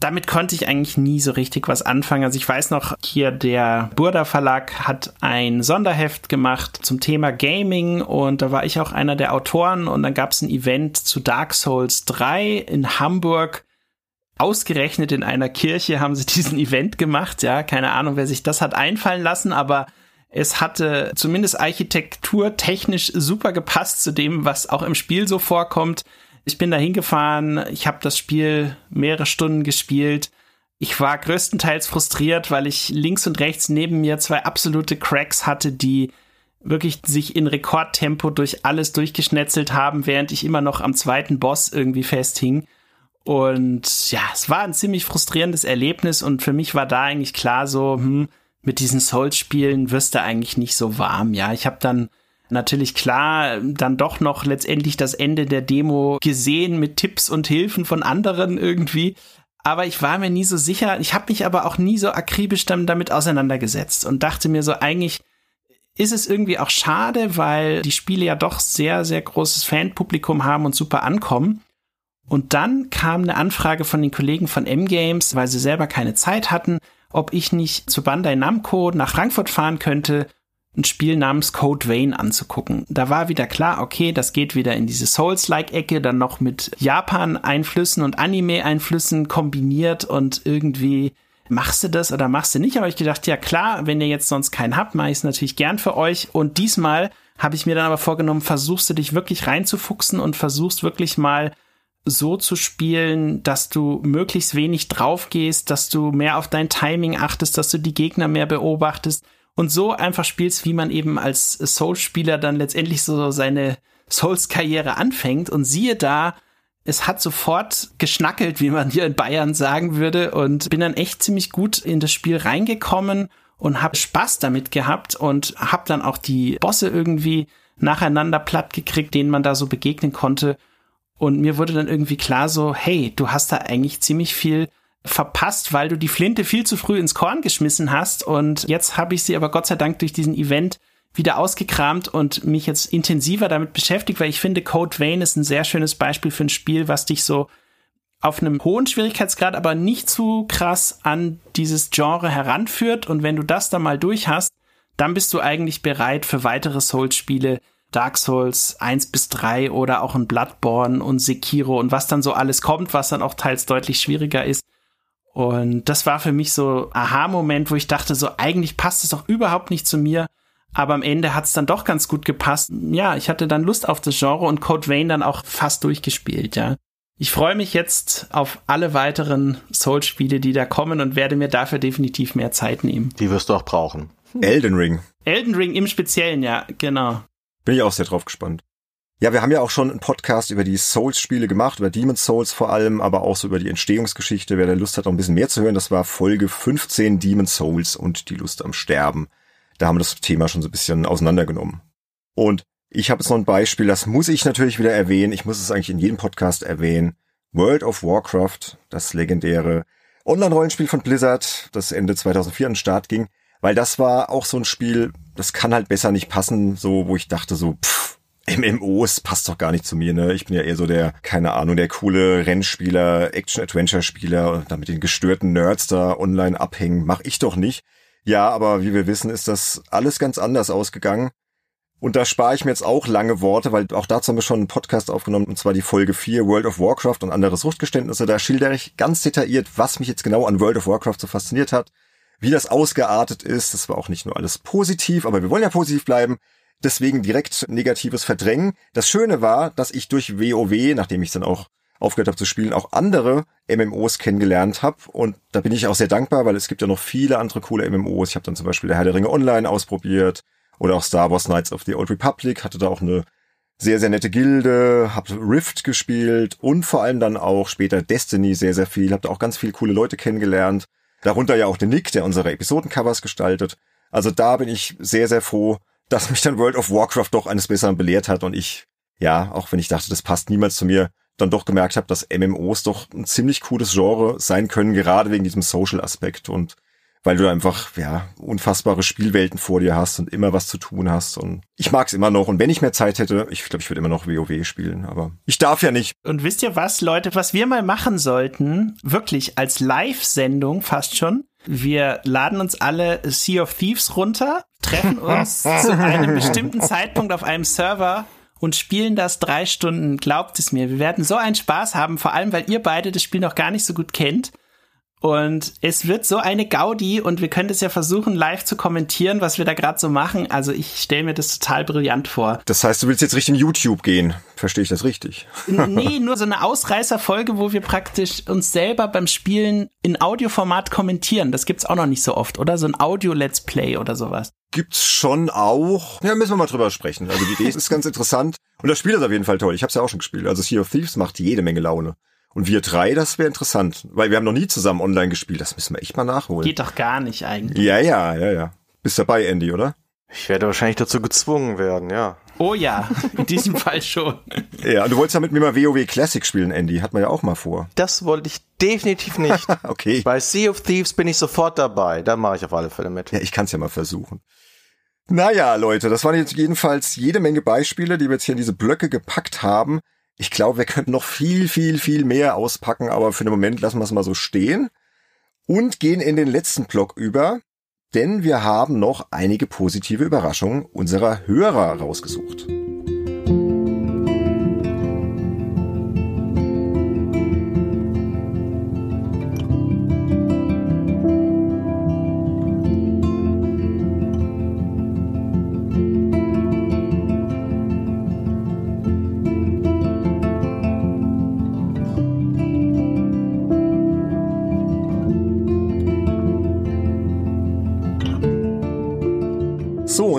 damit konnte ich eigentlich nie so richtig was anfangen. Also ich weiß noch, hier der Burda Verlag hat ein Sonderheft gemacht zum Thema Gaming und da war ich auch einer der Autoren und dann gab es ein Event zu Dark Souls 3 in Hamburg. Ausgerechnet in einer Kirche haben sie diesen Event gemacht. Ja, keine Ahnung, wer sich das hat einfallen lassen, aber es hatte zumindest architekturtechnisch super gepasst zu dem, was auch im Spiel so vorkommt. Ich bin da hingefahren, ich habe das Spiel mehrere Stunden gespielt. Ich war größtenteils frustriert, weil ich links und rechts neben mir zwei absolute Cracks hatte, die wirklich sich in Rekordtempo durch alles durchgeschnetzelt haben, während ich immer noch am zweiten Boss irgendwie festhing. Und ja, es war ein ziemlich frustrierendes Erlebnis und für mich war da eigentlich klar so, hm, mit diesen Souls-Spielen wirst du eigentlich nicht so warm. Ja, ich habe dann natürlich klar dann doch noch letztendlich das Ende der Demo gesehen mit Tipps und Hilfen von anderen irgendwie. Aber ich war mir nie so sicher. Ich habe mich aber auch nie so akribisch damit auseinandergesetzt und dachte mir so, eigentlich ist es irgendwie auch schade, weil die Spiele ja doch sehr, sehr großes Fanpublikum haben und super ankommen. Und dann kam eine Anfrage von den Kollegen von M-Games, weil sie selber keine Zeit hatten, ob ich nicht zu Bandai Namco nach Frankfurt fahren könnte ein Spiel namens Code Vein anzugucken. Da war wieder klar, okay, das geht wieder in diese Souls-like-Ecke, dann noch mit Japan-Einflüssen und Anime-Einflüssen kombiniert und irgendwie machst du das oder machst du nicht? Aber ich gedacht, ja klar, wenn ihr jetzt sonst keinen habt, mache ich es natürlich gern für euch. Und diesmal habe ich mir dann aber vorgenommen, versuchst du dich wirklich reinzufuchsen und versuchst wirklich mal so zu spielen, dass du möglichst wenig drauf gehst, dass du mehr auf dein Timing achtest, dass du die Gegner mehr beobachtest und so einfach spielst, wie man eben als Souls-Spieler dann letztendlich so seine Souls-Karriere anfängt und siehe da, es hat sofort geschnackelt, wie man hier in Bayern sagen würde und bin dann echt ziemlich gut in das Spiel reingekommen und habe Spaß damit gehabt und habe dann auch die Bosse irgendwie nacheinander platt gekriegt, denen man da so begegnen konnte. Und mir wurde dann irgendwie klar so, hey, du hast da eigentlich ziemlich viel verpasst, weil du die Flinte viel zu früh ins Korn geschmissen hast. Und jetzt habe ich sie aber Gott sei Dank durch diesen Event wieder ausgekramt und mich jetzt intensiver damit beschäftigt, weil ich finde, Code Vein ist ein sehr schönes Beispiel für ein Spiel, was dich so auf einem hohen Schwierigkeitsgrad, aber nicht zu krass an dieses Genre heranführt. Und wenn du das dann mal durch hast, dann bist du eigentlich bereit für weitere Souls-Spiele, Dark Souls 1 bis 3 oder auch ein Bloodborne und Sekiro und was dann so alles kommt, was dann auch teils deutlich schwieriger ist. Und das war für mich so Aha-Moment, wo ich dachte, so eigentlich passt es doch überhaupt nicht zu mir. Aber am Ende hat es dann doch ganz gut gepasst. Ja, ich hatte dann Lust auf das Genre und Code Vein dann auch fast durchgespielt, ja. Ich freue mich jetzt auf alle weiteren Soul-Spiele, die da kommen und werde mir dafür definitiv mehr Zeit nehmen. Die wirst du auch brauchen. Elden Ring. Elden Ring im Speziellen, ja, genau. Bin ich auch sehr drauf gespannt. Ja, wir haben ja auch schon einen Podcast über die Souls-Spiele gemacht, über Demon's Souls vor allem, aber auch so über die Entstehungsgeschichte. Wer da Lust hat, noch ein bisschen mehr zu hören, das war Folge 15 Demon's Souls und die Lust am Sterben. Da haben wir das Thema schon so ein bisschen auseinandergenommen. Und ich habe jetzt noch ein Beispiel, das muss ich natürlich wieder erwähnen. Ich muss es eigentlich in jedem Podcast erwähnen. World of Warcraft, das legendäre Online-Rollenspiel von Blizzard, das Ende 2004 an den Start ging. Weil das war auch so ein Spiel, das kann halt besser nicht passen, so wo ich dachte so, pff, MMOs passt doch gar nicht zu mir, ne? Ich bin ja eher so der, keine Ahnung, der coole Rennspieler, Action-Adventure-Spieler und da mit den gestörten Nerds da online abhängen, mach ich doch nicht. Ja, aber wie wir wissen, ist das alles ganz anders ausgegangen. Und da spare ich mir jetzt auch lange Worte, weil auch dazu haben wir schon einen Podcast aufgenommen, und zwar die Folge 4 World of Warcraft und andere Suchtgeständnisse. Da schildere ich ganz detailliert, was mich jetzt genau an World of Warcraft so fasziniert hat, wie das ausgeartet ist. Das war auch nicht nur alles positiv, aber wir wollen ja positiv bleiben deswegen direkt Negatives verdrängen. Das Schöne war, dass ich durch WoW, nachdem ich dann auch aufgehört habe zu spielen, auch andere MMOs kennengelernt habe. Und da bin ich auch sehr dankbar, weil es gibt ja noch viele andere coole MMOs. Ich habe dann zum Beispiel der Herr der Ringe Online ausprobiert oder auch Star Wars Knights of the Old Republic, hatte da auch eine sehr, sehr nette Gilde, habe Rift gespielt und vor allem dann auch später Destiny sehr, sehr viel. Habe da auch ganz viele coole Leute kennengelernt. Darunter ja auch den Nick, der unsere Episodencovers gestaltet. Also da bin ich sehr, sehr froh, dass mich dann World of Warcraft doch eines Besseren belehrt hat und ich, ja, auch wenn ich dachte, das passt niemals zu mir, dann doch gemerkt habe, dass MMOs doch ein ziemlich cooles Genre sein können, gerade wegen diesem Social-Aspekt. Und weil du einfach, ja, unfassbare Spielwelten vor dir hast und immer was zu tun hast. Und ich mag's immer noch. Und wenn ich mehr Zeit hätte, ich glaube, ich würde immer noch WoW spielen, aber ich darf ja nicht. Und wisst ihr was, Leute, was wir mal machen sollten, wirklich als Live-Sendung fast schon, wir laden uns alle Sea of Thieves runter, treffen uns zu einem bestimmten Zeitpunkt auf einem Server und spielen das drei Stunden. Glaubt es mir. Wir werden so einen Spaß haben, vor allem weil ihr beide das Spiel noch gar nicht so gut kennt. Und es wird so eine Gaudi und wir können das ja versuchen, live zu kommentieren, was wir da gerade so machen. Also ich stelle mir das total brillant vor. Das heißt, du willst jetzt Richtung YouTube gehen. Verstehe ich das richtig? nee, nur so eine Ausreißerfolge, wo wir praktisch uns selber beim Spielen in Audioformat kommentieren. Das gibt's auch noch nicht so oft, oder? So ein Audio-Let's Play oder sowas. Gibt's schon auch. Ja, müssen wir mal drüber sprechen. Also die Idee ist ganz interessant. Und das Spiel ist auf jeden Fall toll. Ich habe es ja auch schon gespielt. Also Sea of Thieves macht jede Menge Laune. Und wir drei, das wäre interessant, weil wir haben noch nie zusammen online gespielt. Das müssen wir echt mal nachholen. Geht doch gar nicht eigentlich. Ja, ja, ja, ja. Bist dabei, Andy, oder? Ich werde wahrscheinlich dazu gezwungen werden, ja. Oh ja, in diesem Fall schon. Ja, und du wolltest ja mit mir mal WoW Classic spielen, Andy. Hat man ja auch mal vor. Das wollte ich definitiv nicht. okay. Bei Sea of Thieves bin ich sofort dabei. Da mache ich auf alle Fälle mit. Ja, ich kann es ja mal versuchen. Naja, Leute, das waren jetzt jedenfalls jede Menge Beispiele, die wir jetzt hier in diese Blöcke gepackt haben. Ich glaube, wir könnten noch viel, viel, viel mehr auspacken, aber für den Moment lassen wir es mal so stehen und gehen in den letzten Block über, denn wir haben noch einige positive Überraschungen unserer Hörer rausgesucht.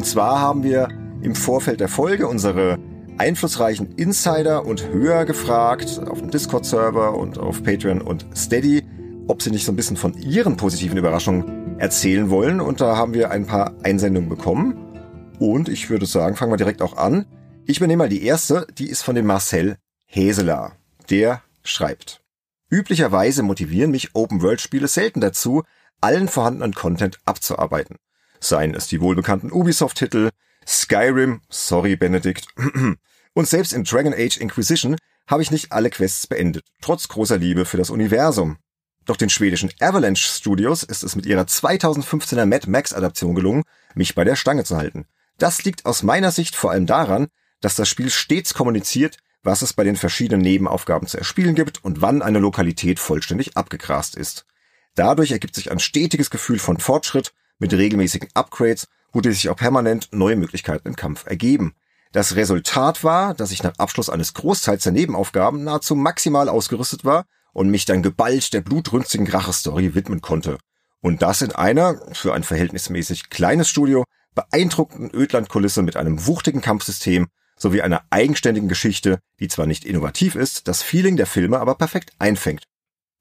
Und zwar haben wir im Vorfeld der Folge unsere einflussreichen Insider und Hörer gefragt, auf dem Discord-Server und auf Patreon und Steady, ob sie nicht so ein bisschen von ihren positiven Überraschungen erzählen wollen. Und da haben wir ein paar Einsendungen bekommen. Und ich würde sagen, fangen wir direkt auch an. Ich übernehme mal die erste, die ist von dem Marcel Heseler. Der schreibt. Üblicherweise motivieren mich Open-World-Spiele selten dazu, allen vorhandenen Content abzuarbeiten seien es die wohlbekannten Ubisoft-Titel, Skyrim, sorry Benedikt, und selbst in Dragon Age Inquisition habe ich nicht alle Quests beendet, trotz großer Liebe für das Universum. Doch den schwedischen Avalanche Studios ist es mit ihrer 2015er Mad Max Adaption gelungen, mich bei der Stange zu halten. Das liegt aus meiner Sicht vor allem daran, dass das Spiel stets kommuniziert, was es bei den verschiedenen Nebenaufgaben zu erspielen gibt und wann eine Lokalität vollständig abgegrast ist. Dadurch ergibt sich ein stetiges Gefühl von Fortschritt mit regelmäßigen Upgrades, wodurch sich auch permanent neue Möglichkeiten im Kampf ergeben. Das Resultat war, dass ich nach Abschluss eines Großteils der Nebenaufgaben nahezu maximal ausgerüstet war und mich dann geballt der blutrünstigen Rache-Story widmen konnte. Und das in einer, für ein verhältnismäßig kleines Studio, beeindruckenden Ödlandkulisse mit einem wuchtigen Kampfsystem sowie einer eigenständigen Geschichte, die zwar nicht innovativ ist, das Feeling der Filme aber perfekt einfängt.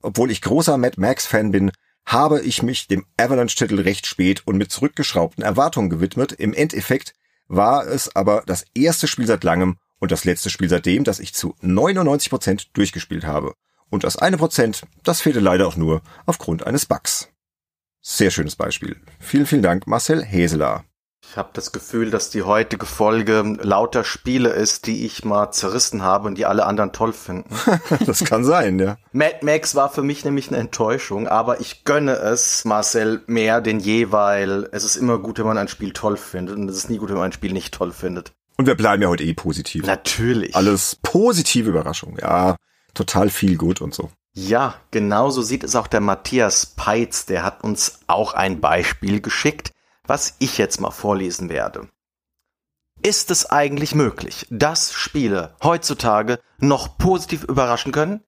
Obwohl ich großer Mad Max-Fan bin, habe ich mich dem Avalanche-Titel recht spät und mit zurückgeschraubten Erwartungen gewidmet. Im Endeffekt war es aber das erste Spiel seit langem und das letzte Spiel seitdem, das ich zu 99 Prozent durchgespielt habe. Und das eine Prozent, das fehlte leider auch nur aufgrund eines Bugs. Sehr schönes Beispiel. Vielen, vielen Dank, Marcel Heseler. Ich habe das Gefühl, dass die heutige Folge lauter Spiele ist, die ich mal zerrissen habe und die alle anderen toll finden. das kann sein, ja. Mad Max war für mich nämlich eine Enttäuschung, aber ich gönne es Marcel mehr denn je, weil es ist immer gut, wenn man ein Spiel toll findet und es ist nie gut, wenn man ein Spiel nicht toll findet. Und wir bleiben ja heute eh positiv. Natürlich. Alles positive Überraschung, ja. Total viel gut und so. Ja, genauso sieht es auch der Matthias Peitz, der hat uns auch ein Beispiel geschickt was ich jetzt mal vorlesen werde. Ist es eigentlich möglich, dass Spiele heutzutage noch positiv überraschen können?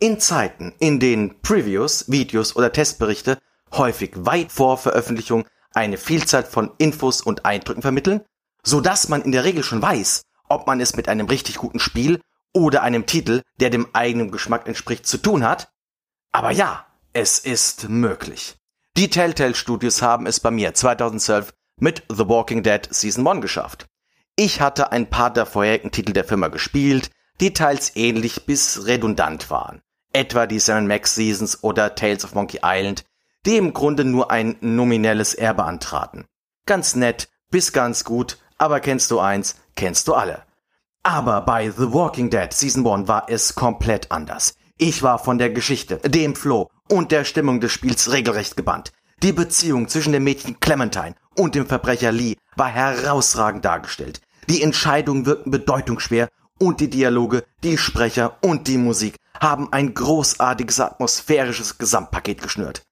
In Zeiten, in denen Previews, Videos oder Testberichte häufig weit vor Veröffentlichung eine Vielzahl von Infos und Eindrücken vermitteln, so dass man in der Regel schon weiß, ob man es mit einem richtig guten Spiel oder einem Titel, der dem eigenen Geschmack entspricht, zu tun hat. Aber ja, es ist möglich. Die Telltale Studios haben es bei mir 2012 mit The Walking Dead Season 1 geschafft. Ich hatte ein paar der vorherigen Titel der Firma gespielt, die teils ähnlich bis redundant waren. Etwa die Sam Max Seasons oder Tales of Monkey Island, die im Grunde nur ein nominelles Erbe antraten. Ganz nett, bis ganz gut, aber kennst du eins, kennst du alle. Aber bei The Walking Dead Season 1 war es komplett anders. Ich war von der Geschichte, dem Flow und der Stimmung des Spiels regelrecht gebannt. Die Beziehung zwischen dem Mädchen Clementine und dem Verbrecher Lee war herausragend dargestellt. Die Entscheidungen wirkten bedeutungsschwer und die Dialoge, die Sprecher und die Musik haben ein großartiges atmosphärisches Gesamtpaket geschnürt.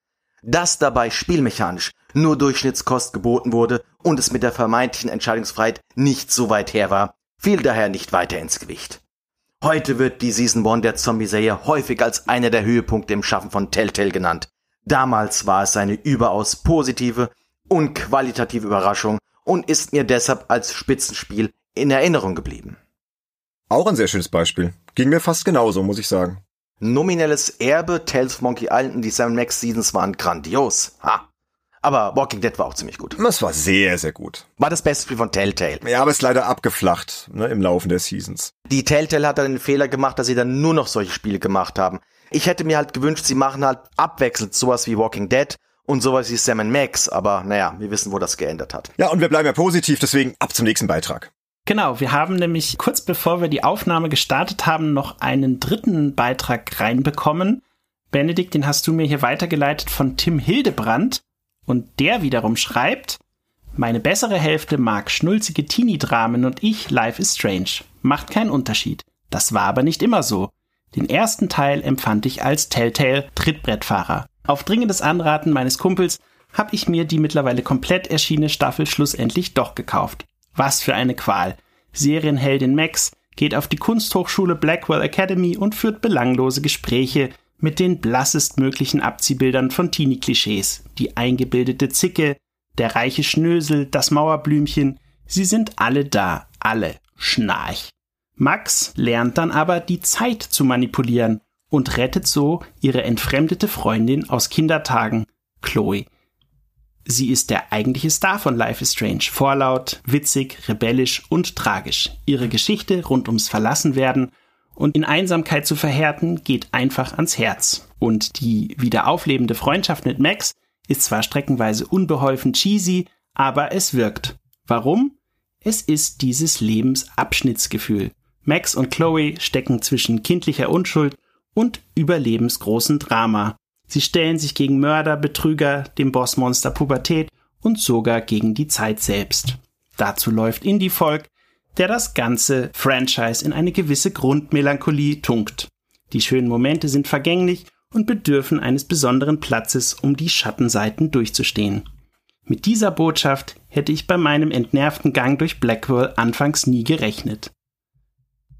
Dass dabei spielmechanisch nur Durchschnittskost geboten wurde und es mit der vermeintlichen Entscheidungsfreiheit nicht so weit her war, fiel daher nicht weiter ins Gewicht. Heute wird die Season 1 der Zombie-Serie häufig als einer der Höhepunkte im Schaffen von Telltale genannt. Damals war es eine überaus positive und qualitative Überraschung und ist mir deshalb als Spitzenspiel in Erinnerung geblieben. Auch ein sehr schönes Beispiel. Ging mir fast genauso, muss ich sagen. Nominelles Erbe, Tales of Monkey Island und die Sam Max Seasons waren grandios. Ha! Aber Walking Dead war auch ziemlich gut. Das war sehr, sehr gut. War das beste Spiel von Telltale. Ja, aber ist leider abgeflacht ne, im Laufe der Seasons. Die Telltale hat dann den Fehler gemacht, dass sie dann nur noch solche Spiele gemacht haben. Ich hätte mir halt gewünscht, sie machen halt abwechselnd sowas wie Walking Dead und sowas wie Sam Max, aber naja, wir wissen, wo das geändert hat. Ja, und wir bleiben ja positiv, deswegen ab zum nächsten Beitrag. Genau, wir haben nämlich kurz bevor wir die Aufnahme gestartet haben, noch einen dritten Beitrag reinbekommen. Benedikt, den hast du mir hier weitergeleitet von Tim Hildebrand. Und der wiederum schreibt, meine bessere Hälfte mag schnulzige Teenie-Dramen und ich Life is Strange. Macht keinen Unterschied. Das war aber nicht immer so. Den ersten Teil empfand ich als Telltale Trittbrettfahrer. Auf dringendes Anraten meines Kumpels habe ich mir die mittlerweile komplett erschienene Staffel schlussendlich doch gekauft. Was für eine Qual. Serienheldin Max geht auf die Kunsthochschule Blackwell Academy und führt belanglose Gespräche mit den blassestmöglichen Abziehbildern von Teenie-Klischees. Die eingebildete Zicke, der reiche Schnösel, das Mauerblümchen, sie sind alle da, alle. Schnarch. Max lernt dann aber die Zeit zu manipulieren und rettet so ihre entfremdete Freundin aus Kindertagen, Chloe. Sie ist der eigentliche Star von Life is Strange. Vorlaut, witzig, rebellisch und tragisch. Ihre Geschichte rund ums Verlassenwerden und in Einsamkeit zu verhärten, geht einfach ans Herz. Und die wieder auflebende Freundschaft mit Max ist zwar streckenweise unbeholfen cheesy, aber es wirkt. Warum? Es ist dieses Lebensabschnittsgefühl. Max und Chloe stecken zwischen kindlicher Unschuld und überlebensgroßen Drama. Sie stellen sich gegen Mörder, Betrüger, dem Bossmonster Pubertät und sogar gegen die Zeit selbst. Dazu läuft Indie-Folk, der das ganze Franchise in eine gewisse Grundmelancholie tunkt. Die schönen Momente sind vergänglich und bedürfen eines besonderen Platzes, um die Schattenseiten durchzustehen. Mit dieser Botschaft hätte ich bei meinem entnervten Gang durch Blackwell anfangs nie gerechnet.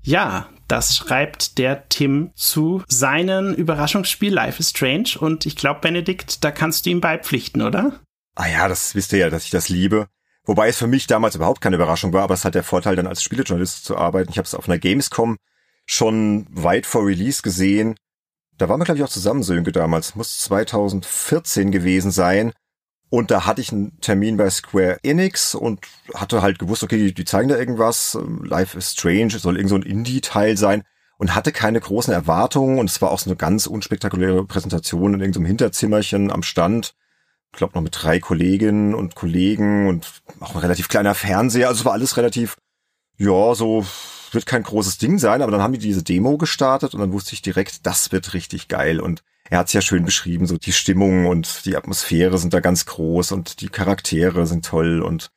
Ja, das schreibt der Tim zu seinem Überraschungsspiel Life is Strange und ich glaube, Benedikt, da kannst du ihm beipflichten, oder? Ah ja, das wisst ihr ja, dass ich das liebe. Wobei es für mich damals überhaupt keine Überraschung war, aber es hat der Vorteil, dann als Spielejournalist zu arbeiten. Ich habe es auf einer Gamescom schon weit vor Release gesehen. Da waren wir, glaube ich, auch zusammen, Sönke, damals. Muss 2014 gewesen sein. Und da hatte ich einen Termin bei Square Enix und hatte halt gewusst, okay, die, die zeigen da irgendwas. Life is Strange, soll irgend so ein Indie-Teil sein. Und hatte keine großen Erwartungen. Und es war auch so eine ganz unspektakuläre Präsentation in irgendeinem Hinterzimmerchen am Stand glaube noch mit drei Kolleginnen und Kollegen und auch ein relativ kleiner Fernseher. Also es war alles relativ, ja, so wird kein großes Ding sein, aber dann haben die diese Demo gestartet und dann wusste ich direkt, das wird richtig geil und er hat es ja schön beschrieben, so die Stimmung und die Atmosphäre sind da ganz groß und die Charaktere sind toll und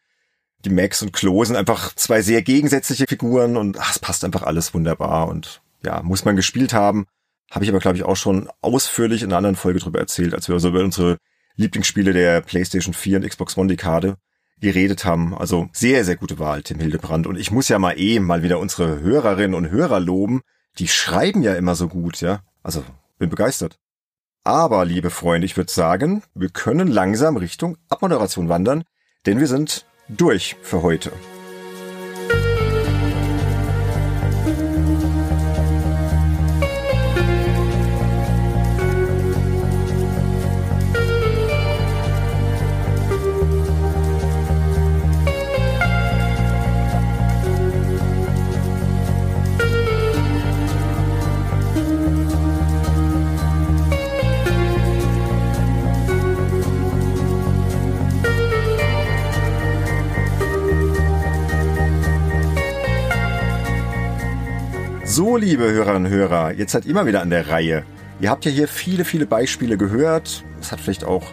die Max und Chloe sind einfach zwei sehr gegensätzliche Figuren und ach, es passt einfach alles wunderbar und ja, muss man gespielt haben. Habe ich aber, glaube ich, auch schon ausführlich in einer anderen Folge drüber erzählt, als wir so über unsere Lieblingsspiele der PlayStation 4 und Xbox One Dekade geredet haben. Also sehr, sehr gute Wahl, Tim Hildebrand. Und ich muss ja mal eh mal wieder unsere Hörerinnen und Hörer loben. Die schreiben ja immer so gut, ja. Also bin begeistert. Aber, liebe Freunde, ich würde sagen, wir können langsam Richtung Abmoderation wandern, denn wir sind durch für heute. Liebe Hörerinnen und Hörer, jetzt seid ihr mal wieder an der Reihe. Ihr habt ja hier viele, viele Beispiele gehört. Es hat vielleicht auch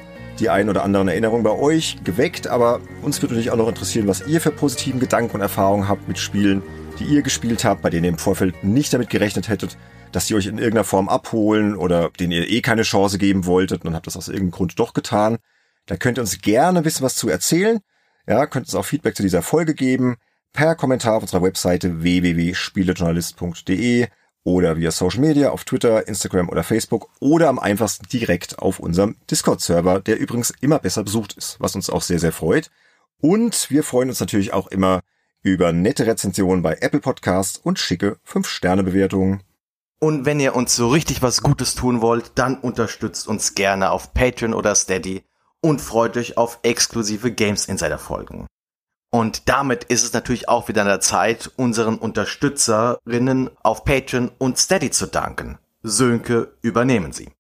die ein oder anderen Erinnerungen bei euch geweckt, aber uns würde natürlich auch noch interessieren, was ihr für positiven Gedanken und Erfahrungen habt mit Spielen, die ihr gespielt habt, bei denen ihr im Vorfeld nicht damit gerechnet hättet, dass die euch in irgendeiner Form abholen oder denen ihr eh keine Chance geben wolltet und habt das aus irgendeinem Grund doch getan. Da könnt ihr uns gerne bisschen was zu erzählen. Ja, könnt uns auch Feedback zu dieser Folge geben per Kommentar auf unserer Webseite www.spielejournalist.de oder via Social Media auf Twitter, Instagram oder Facebook oder am einfachsten direkt auf unserem Discord-Server, der übrigens immer besser besucht ist, was uns auch sehr, sehr freut. Und wir freuen uns natürlich auch immer über nette Rezensionen bei Apple Podcasts und schicke 5-Sterne-Bewertungen. Und wenn ihr uns so richtig was Gutes tun wollt, dann unterstützt uns gerne auf Patreon oder Steady und freut euch auf exklusive Games Insider Folgen. Und damit ist es natürlich auch wieder an der Zeit, unseren Unterstützerinnen auf Patreon und Steady zu danken. Sönke, übernehmen Sie.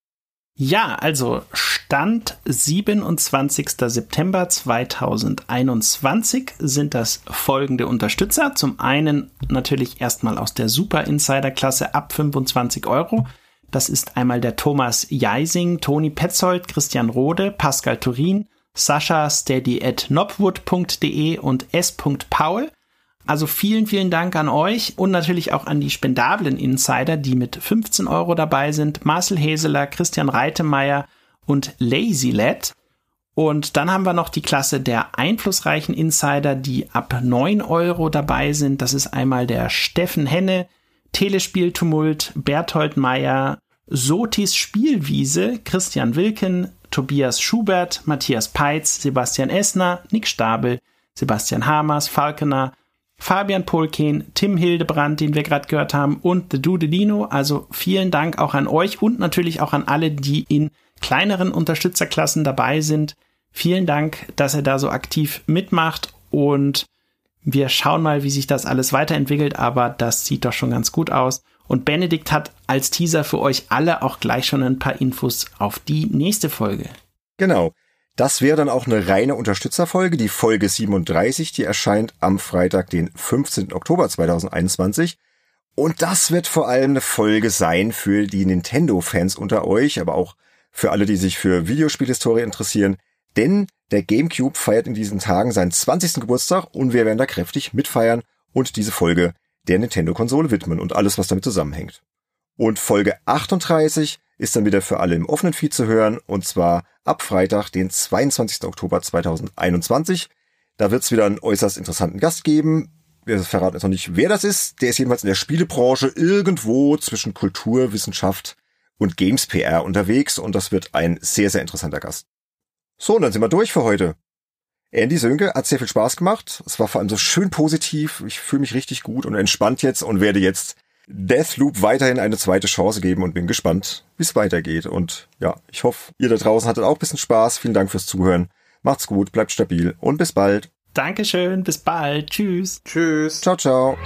Ja, also Stand 27. September 2021 sind das folgende Unterstützer. Zum einen natürlich erstmal aus der Super Insider Klasse ab 25 Euro. Das ist einmal der Thomas Jeising, Toni Petzold, Christian Rode, Pascal Turin, Sascha und s. Paul. Also vielen, vielen Dank an euch und natürlich auch an die spendablen Insider, die mit 15 Euro dabei sind. Marcel Heseler, Christian Reitemeyer und Lazy Lad. Und dann haben wir noch die Klasse der einflussreichen Insider, die ab 9 Euro dabei sind. Das ist einmal der Steffen Henne, Telespieltumult, Berthold Meyer, Sotis Spielwiese, Christian Wilken, Tobias Schubert, Matthias Peitz, Sebastian Essner, Nick Stabel, Sebastian Hamers, Falkener, Fabian Polken, Tim Hildebrand, den wir gerade gehört haben, und The Dudelino. Also vielen Dank auch an euch und natürlich auch an alle, die in kleineren Unterstützerklassen dabei sind. Vielen Dank, dass ihr da so aktiv mitmacht und wir schauen mal, wie sich das alles weiterentwickelt, aber das sieht doch schon ganz gut aus. Und Benedikt hat als Teaser für euch alle auch gleich schon ein paar Infos auf die nächste Folge. Genau. Das wäre dann auch eine reine Unterstützerfolge, die Folge 37, die erscheint am Freitag, den 15. Oktober 2021. Und das wird vor allem eine Folge sein für die Nintendo-Fans unter euch, aber auch für alle, die sich für Videospielhistorie interessieren. Denn der GameCube feiert in diesen Tagen seinen 20. Geburtstag und wir werden da kräftig mitfeiern und diese Folge der Nintendo-Konsole widmen und alles, was damit zusammenhängt. Und Folge 38 ist dann wieder für alle im offenen Feed zu hören und zwar ab Freitag, den 22. Oktober 2021. Da wird es wieder einen äußerst interessanten Gast geben. Wir verraten jetzt noch nicht, wer das ist. Der ist jedenfalls in der Spielebranche irgendwo zwischen Kultur, Wissenschaft und Games PR unterwegs und das wird ein sehr, sehr interessanter Gast. So, und dann sind wir durch für heute. Andy Sönke hat sehr viel Spaß gemacht. Es war vor allem so schön positiv. Ich fühle mich richtig gut und entspannt jetzt und werde jetzt Deathloop weiterhin eine zweite Chance geben und bin gespannt, wie es weitergeht. Und ja, ich hoffe, ihr da draußen hattet auch ein bisschen Spaß. Vielen Dank fürs Zuhören. Macht's gut, bleibt stabil und bis bald. Dankeschön, bis bald. Tschüss. Tschüss. Ciao, ciao.